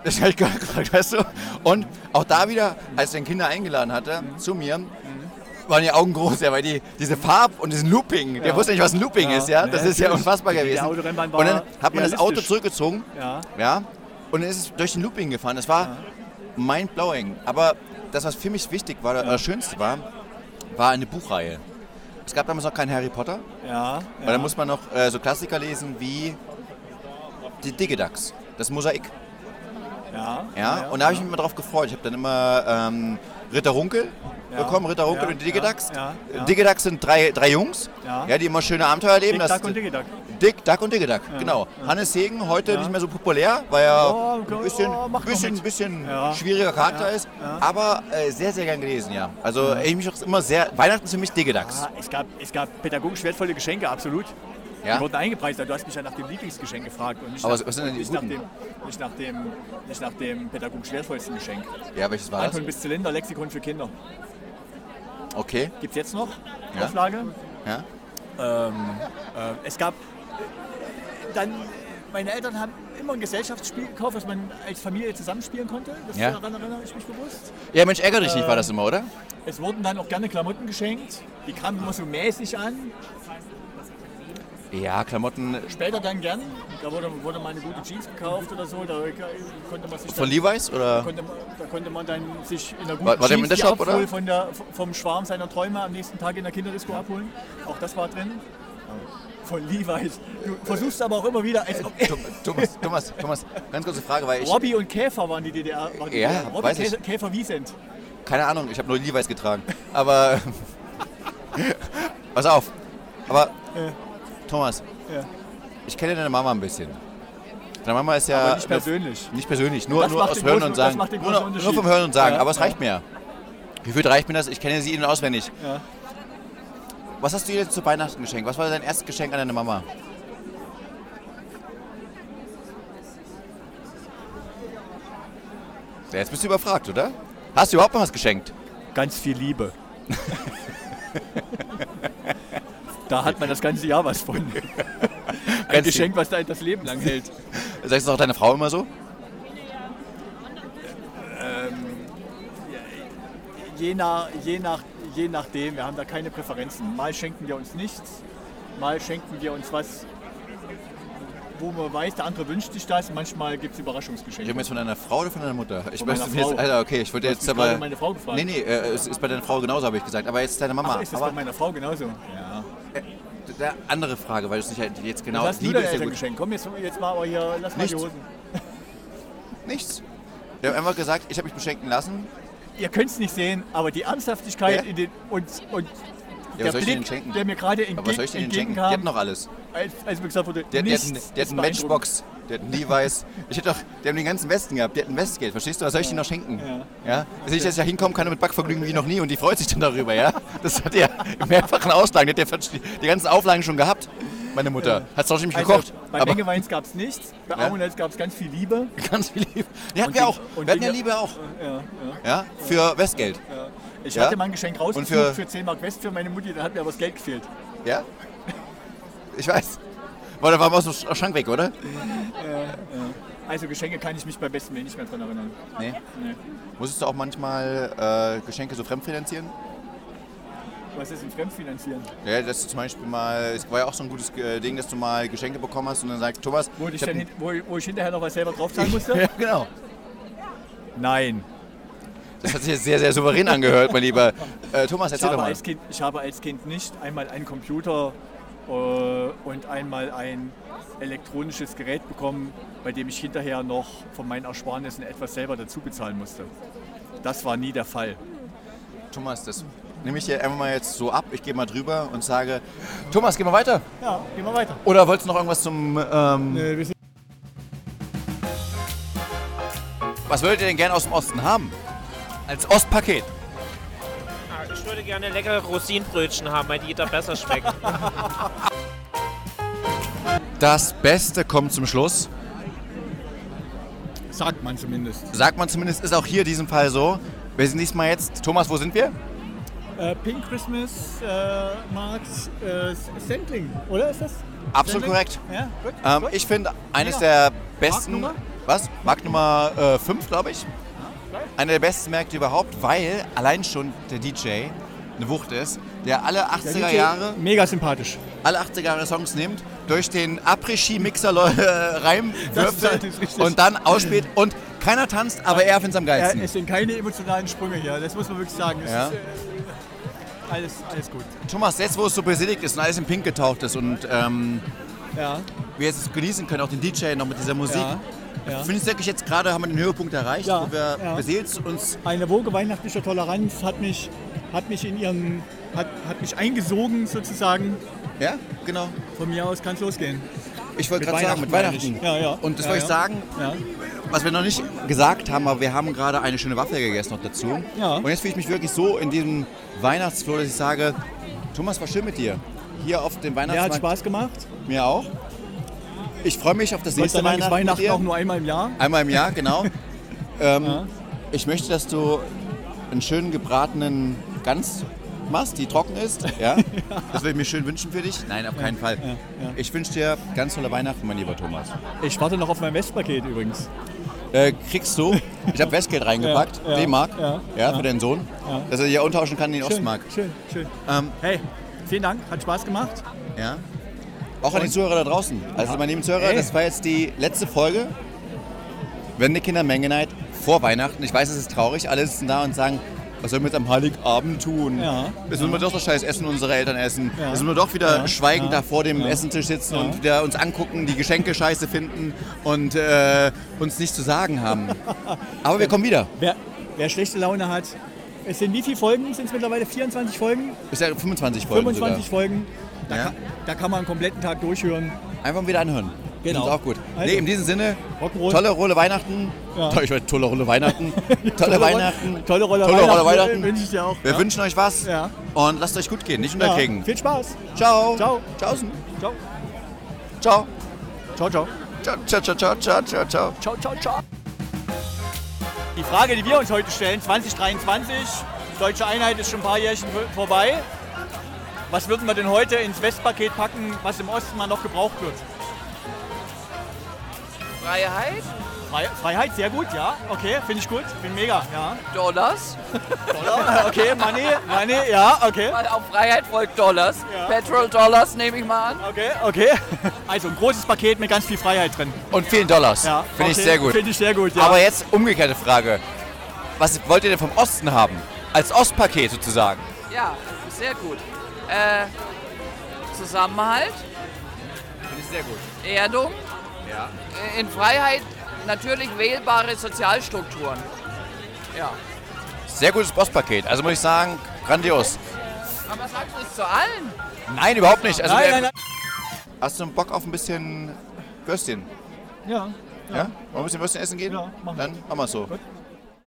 Das habe ich nicht gefragt, weißt du? Und auch da wieder, als ich den Kinder eingeladen hatte zu mir, waren die Augen groß, ja, weil die diese Farb und diesen Looping, der wusste nicht, was ein Looping
Ja.
ist, ja, das
Ja,
ist ja unfassbar gewesen. Und dann hat man das Auto zurückgezogen
Ja.
ja, und dann ist es durch den Looping gefahren. Das war mind-blowing. Aber das, was für mich wichtig war, das Schönste war, war eine Buchreihe. Es gab damals noch keinen Harry Potter,
Ja,
weil da muss man noch äh, so Klassiker lesen wie die Digidax, das Mosaik.
Ja,
Ja, und da habe ich mich immer drauf gefreut. Ich habe dann immer ähm, Ritter Runkel bekommen, Ritter Runkel und die Digidax.
ja.
Digidax sind drei, drei Jungs,
Ja.
die immer schöne Abenteuer erleben.
Dick, Duck und Digiduck.
Dick, Duck und Digiduck, genau. Hannes Segen, heute nicht mehr so populär, weil er
Oh,
ein bisschen,
oh,
bisschen, bisschen schwieriger Charakter ist, aber äh, sehr, sehr gern gelesen, ja. Also erinnere mich auch immer sehr, Weihnachten ist für mich Digiducks.
Ah, es, gab, es gab pädagogisch wertvolle Geschenke, absolut.
Ja?
Die wurden eingepreist. Du hast mich ja nach dem Lieblingsgeschenk gefragt und nicht,
Aber
nach,
was sind denn die
nicht, nach, dem, nicht, nach, dem, nicht nach dem pädagogisch wertvollsten Geschenk.
Ja, welches war das?
Anton bis Zylinder, Lexikon für Kinder.
Okay,
Gibt es jetzt noch?
Ja.
Auflage?
ja.
Ähm, äh, es gab dann, meine Eltern haben immer ein Gesellschaftsspiel gekauft, was man als Familie zusammenspielen konnte. Das
Ja.
daran erinnere ich mich bewusst.
Ja, Mensch, ärger dich nicht,
Äh,
war das immer, oder?
Es wurden dann auch gerne Klamotten geschenkt. Die kamen immer so mäßig an.
Ja, Klamotten
Später dann gern. Da wurde, wurde mal eine gute Jeans gekauft oder so. Da konnte man sich
von
dann,
Levi's oder?
konnte man, da konnte man dann sich in der guten
War- war der
Jeans die
Wintershop, oder?
Von der, vom Schwarm seiner Träume am nächsten Tag in der Kinderdisco abholen. Auch das war drin. Von Levi's. Du versuchst aber auch immer wieder, als ob
Tom- Thomas, Thomas, Thomas, ganz kurze Frage, weil ich,
Robby und Käfer waren die DDR. Waren die
Ja,
DDR. Robby
weiß ich.
Käfer, Käfer Wiesent.
keine Ahnung, ich habe nur Levi's getragen. Aber, pass auf, aber, Thomas,
Ja.
ich kenne deine Mama ein bisschen. Deine Mama ist ja...
Aber nicht persönlich.
Nicht persönlich, nur, nur aus Hören
großen-
und Sagen. Nur, nur vom Hören und Sagen,
Ja,
aber es reicht mir. Wie viel reicht mir das? Ich kenne sie in- und auswendig.
Ja.
Was hast du dir zu Weihnachten geschenkt? Was war dein erstes Geschenk an deine Mama? Ja, Jetzt bist du überfragt, oder? Hast du überhaupt mal was geschenkt?
Ganz viel Liebe. da hat man das ganze Jahr was von. Ein Geschenk, was da das Leben lang hält.
Sagst du auch deiner Frau immer so?
Je, nach, je, nach, je nachdem, wir haben da keine Präferenzen. Mal schenken wir uns nichts, mal schenken wir uns was, wo man weiß, der andere wünscht sich das. Manchmal gibt es Überraschungsgeschenke.
Reden wir jetzt von deiner Frau oder von deiner Mutter? Ich
Von
möchte jetzt. Alter, okay, ich wollte jetzt aber.
meine Frau gefragt.
Nee, nee, äh, es ist bei deiner Frau genauso, habe ich gesagt. Aber jetzt deine Mama.
Ach, ist das
aber
bei meiner Frau genauso? Ja.
Eine andere Frage, weil du es nicht halt jetzt genau.
hast
Liebe ist ja
geschenkt? Komm, jetzt, jetzt mal aber hier, lass mal die
Nichts.
Hosen.
Nichts. Wir haben einfach gesagt, ich habe mich beschenken lassen.
Ihr könnt es nicht sehen, aber die Ernsthaftigkeit
Ja?
in den, und, und
Ja,
der
was soll ich denen
Blick, der mir gerade
Aber was soll ich hatten
entgegenkam,
noch alles.
als, als mir gesagt wurde,
Der, der, hat, einen- der hat einen. Matchbox, der hat einen Levi's. Ich hätte doch, die haben den ganzen Westen gehabt, die hatten Westgeld. Verstehst du, was soll ich denen noch schenken? Ja. Nicht, dass ich da hinkommen kann mit Backvergnügen wie noch nie und die freut sich dann darüber, ja? Das hat ja im mehrfachen Auslagen, die hat ja die, ganzen Auflagen schon gehabt. Meine Mutter hat es doch nämlich
Also,
gekocht.
bei
aber
Mengeweins gab es nichts, bei
Ja?
Auenhals gab es ganz viel Liebe.
ganz viel Liebe. Die hatten
Und
wir auch. Wir hatten ja Liebe auch.
Ja, ja.
Ja, für Westgeld.
Ich
Ja?
hatte mal ein Geschenk rausgesucht
für-
für, 10 Mark West für meine Mutti, da hat mir aber das Geld gefehlt.
Ja? Ich weiß. Weil da war aus dem Schrank weg, oder?
Also Geschenke kann ich mich bei besten Willen nicht mehr dran erinnern.
Nee.
Nee.
Musstest du auch manchmal äh, Geschenke so fremdfinanzieren?
Was ist denn Fremdfinanzieren?
Ja, dass du zum Beispiel mal, es war ja auch so ein gutes äh, Ding, dass du mal Geschenke bekommen hast und dann sagst, Thomas,
Wo ich,
hab
dann hin, wo, wo ich hinterher noch was selber draufzahlen musste?
ja, genau.
Nein.
Das hat sich jetzt sehr, sehr souverän angehört, mein Lieber. Äh, Thomas,
Ich
erzähl doch
habe,
mal.
als kind, ich habe als Kind nicht einmal einen Computer äh, und einmal ein elektronisches Gerät bekommen, bei dem ich hinterher noch von meinen Ersparnissen etwas selber dazu bezahlen musste. Das war nie der Fall.
Thomas, das nehme ich dir einfach mal jetzt so ab. Ich gehe mal drüber und sage, Thomas, geh mal weiter.
Ja, gehen wir weiter.
Oder wolltest du noch irgendwas zum... Ähm,
Äh, wir sind
was würdet ihr denn gerne aus dem Osten haben? Als Ostpaket.
Ich würde gerne leckere Rosinenbrötchen haben, weil die da besser schmecken.
Das Beste kommt zum Schluss.
sagt man zumindest.
Sagt man zumindest, ist auch hier in diesem Fall so. Wir sind diesmal jetzt... Thomas, wo sind wir?
Äh, Pink Christmas äh, Markt äh, Sendling, oder ist das?
Absolut
Sendling?
korrekt.
Ja, gut.
Ähm,
gut.
ich finde, eines
Ja.
der besten...
Marktnummer?
Was? Markt Nummer 5, glaube ich. Einer der besten Märkte überhaupt, weil allein schon der DJ eine Wucht ist, der alle 80er
Der DJ,
Jahre,
Mega sympathisch.
alle 80er Jahre Songs nimmt, durch den Après-Ski-Mixer äh,
allerdings richtig.
und dann ausspielt und keiner tanzt, aber er findet es am
Ja,
geilsten.
es sind keine emotionalen Sprünge hier, das muss man wirklich sagen. Es
Ja.
ist, äh, alles, alles gut.
Thomas, jetzt wo es so besinnigt ist und alles in Pink getaucht ist und ähm,
Ja,
wir jetzt genießen können, auch den DJ noch mit dieser Musik.
ja, ja.
Finde ich wirklich jetzt gerade haben wir den Höhepunkt erreicht,
Ja,
wo wir
ja.
beseelt uns
Eine Woge weihnachtlicher Toleranz hat mich, hat mich in ihren, hat, hat mich eingesogen sozusagen.
ja, genau.
Von mir aus kann es losgehen.
Ich wollte gerade sagen, mit
Weihnachten. Ja, ja.
Und das
Ja,
wollte ich
ja.
sagen,
Ja.
was wir noch nicht gesagt haben, aber wir haben gerade eine schöne Waffel gegessen noch dazu.
Ja.
Und jetzt fühle ich mich wirklich so in diesem Weihnachtsflow, dass ich sage, Thomas, war schön mit dir. Hier auf dem
Der hat
Weihnachtsmarkt.
Spaß gemacht.
Mir auch. Ich freue mich auf das nächste
ist
Weihnachten,
Weihnachten auch nur einmal im Jahr.
Einmal im Jahr, genau. ähm,
Ja.
Ich möchte, dass du einen schönen gebratenen Gans machst, die trocken ist. Ja? Das würde ich mir schön wünschen für dich. Nein, auf keinen Fall.
ja.
Ich wünsche dir ganz tolle Weihnachten, mein lieber Thomas.
Ich warte noch auf mein Westpaket übrigens.
Äh, kriegst du, ich habe Westgeld reingepackt,
Ja, ja,
D-Mark,
ja,
ja,
ja.
für deinen Sohn,
Ja.
dass er hier umtauschen kann in den
Schön,
Ostmark.
schön, schön.
Ähm,
Hey, vielen Dank, hat Spaß gemacht.
ja. Auch an die Zuhörer da draußen. Also, meine lieben Zuhörer,
Ey.
das war jetzt die letzte Folge. Wende Kinder Menge Night vor Weihnachten. Ich weiß, es ist traurig. Alle sitzen da und sagen, was sollen wir jetzt am Heiligabend tun?
Ja.
Jetzt müssen wir doch das scheiß Essen unsere Eltern essen.
Ja.
Jetzt müssen wir doch wieder
Ja.
schweigend
Ja.
da vor dem. Essentisch sitzen und wieder uns angucken, die Geschenke scheiße finden und äh, uns nichts zu sagen haben. Aber wir kommen wieder.
Wer, wer schlechte Laune hat, es sind wie viele Folgen? Sind es mittlerweile 24 Folgen?
Ist ja 25 Folgen
25 Folgen. Da,
Ja.
kann, da kann man einen kompletten Tag durchhören.
Einfach wieder anhören.
Genau.
Ist auch gut.
Also,
nee, in diesem Sinne,
Rock'n'Roll.
tolle Rolle Weihnachten.
Ja.
Toll, ich weiß, tolle Rolle Weihnachten. tolle Weihnachten.
Tolle Rolle
Tolle Rolle
Weihnachten. Wünsche ich dir auch.
Wir
ja.
wünschen euch was
Ja.
und lasst euch gut gehen, nicht
ja.
unterkriegen.
Viel Spaß.
Ciao.
Ciao.
Tschaußen.
Ciao.
Ciao.
Ciao, ciao.
Ciao, ciao, ciao, ciao, ciao, ciao, ciao.
Ciao, ciao, ciao. Die Frage, die wir uns heute stellen, 2023, deutsche Einheit ist schon ein paar Jährchen vor- vorbei. Was würden wir denn heute ins Westpaket packen, was im Osten mal noch gebraucht wird?
Freiheit,
Frei- Freiheit, sehr gut, ja. Okay, finde ich gut. Bin mega, ja.
Dollars,
Dollar, okay, Money, Money, ja, okay.
weil auf Freiheit folgt Dollars.
Ja.
Petrol Dollars nehme ich mal an.
Okay, okay. Also ein großes Paket mit ganz viel Freiheit drin.
Und vielen Dollars.
Ja,
Finde ich
okay,
sehr gut.
Finde ich sehr gut, ja.
Aber jetzt umgekehrte Frage. Was wollt ihr denn vom Osten haben? Als Ostpaket sozusagen.
Ja, sehr gut. Äh, Zusammenhalt,
Finde ich sehr gut.
Erdung,
Ja.
äh, in Freiheit natürlich wählbare Sozialstrukturen. Ja.
Sehr gutes Ostpaket. Also muss ich sagen, grandios.
Aber sagst du es zu allen?
Nein, überhaupt nicht. Also
nein, nein, nein.
Hast du Bock auf ein bisschen Würstchen?
Ja,
Ja? Wollen wir ein bisschen Würstchen essen gehen?
Ja, machen wir.
Dann machen wir es so.
Gut.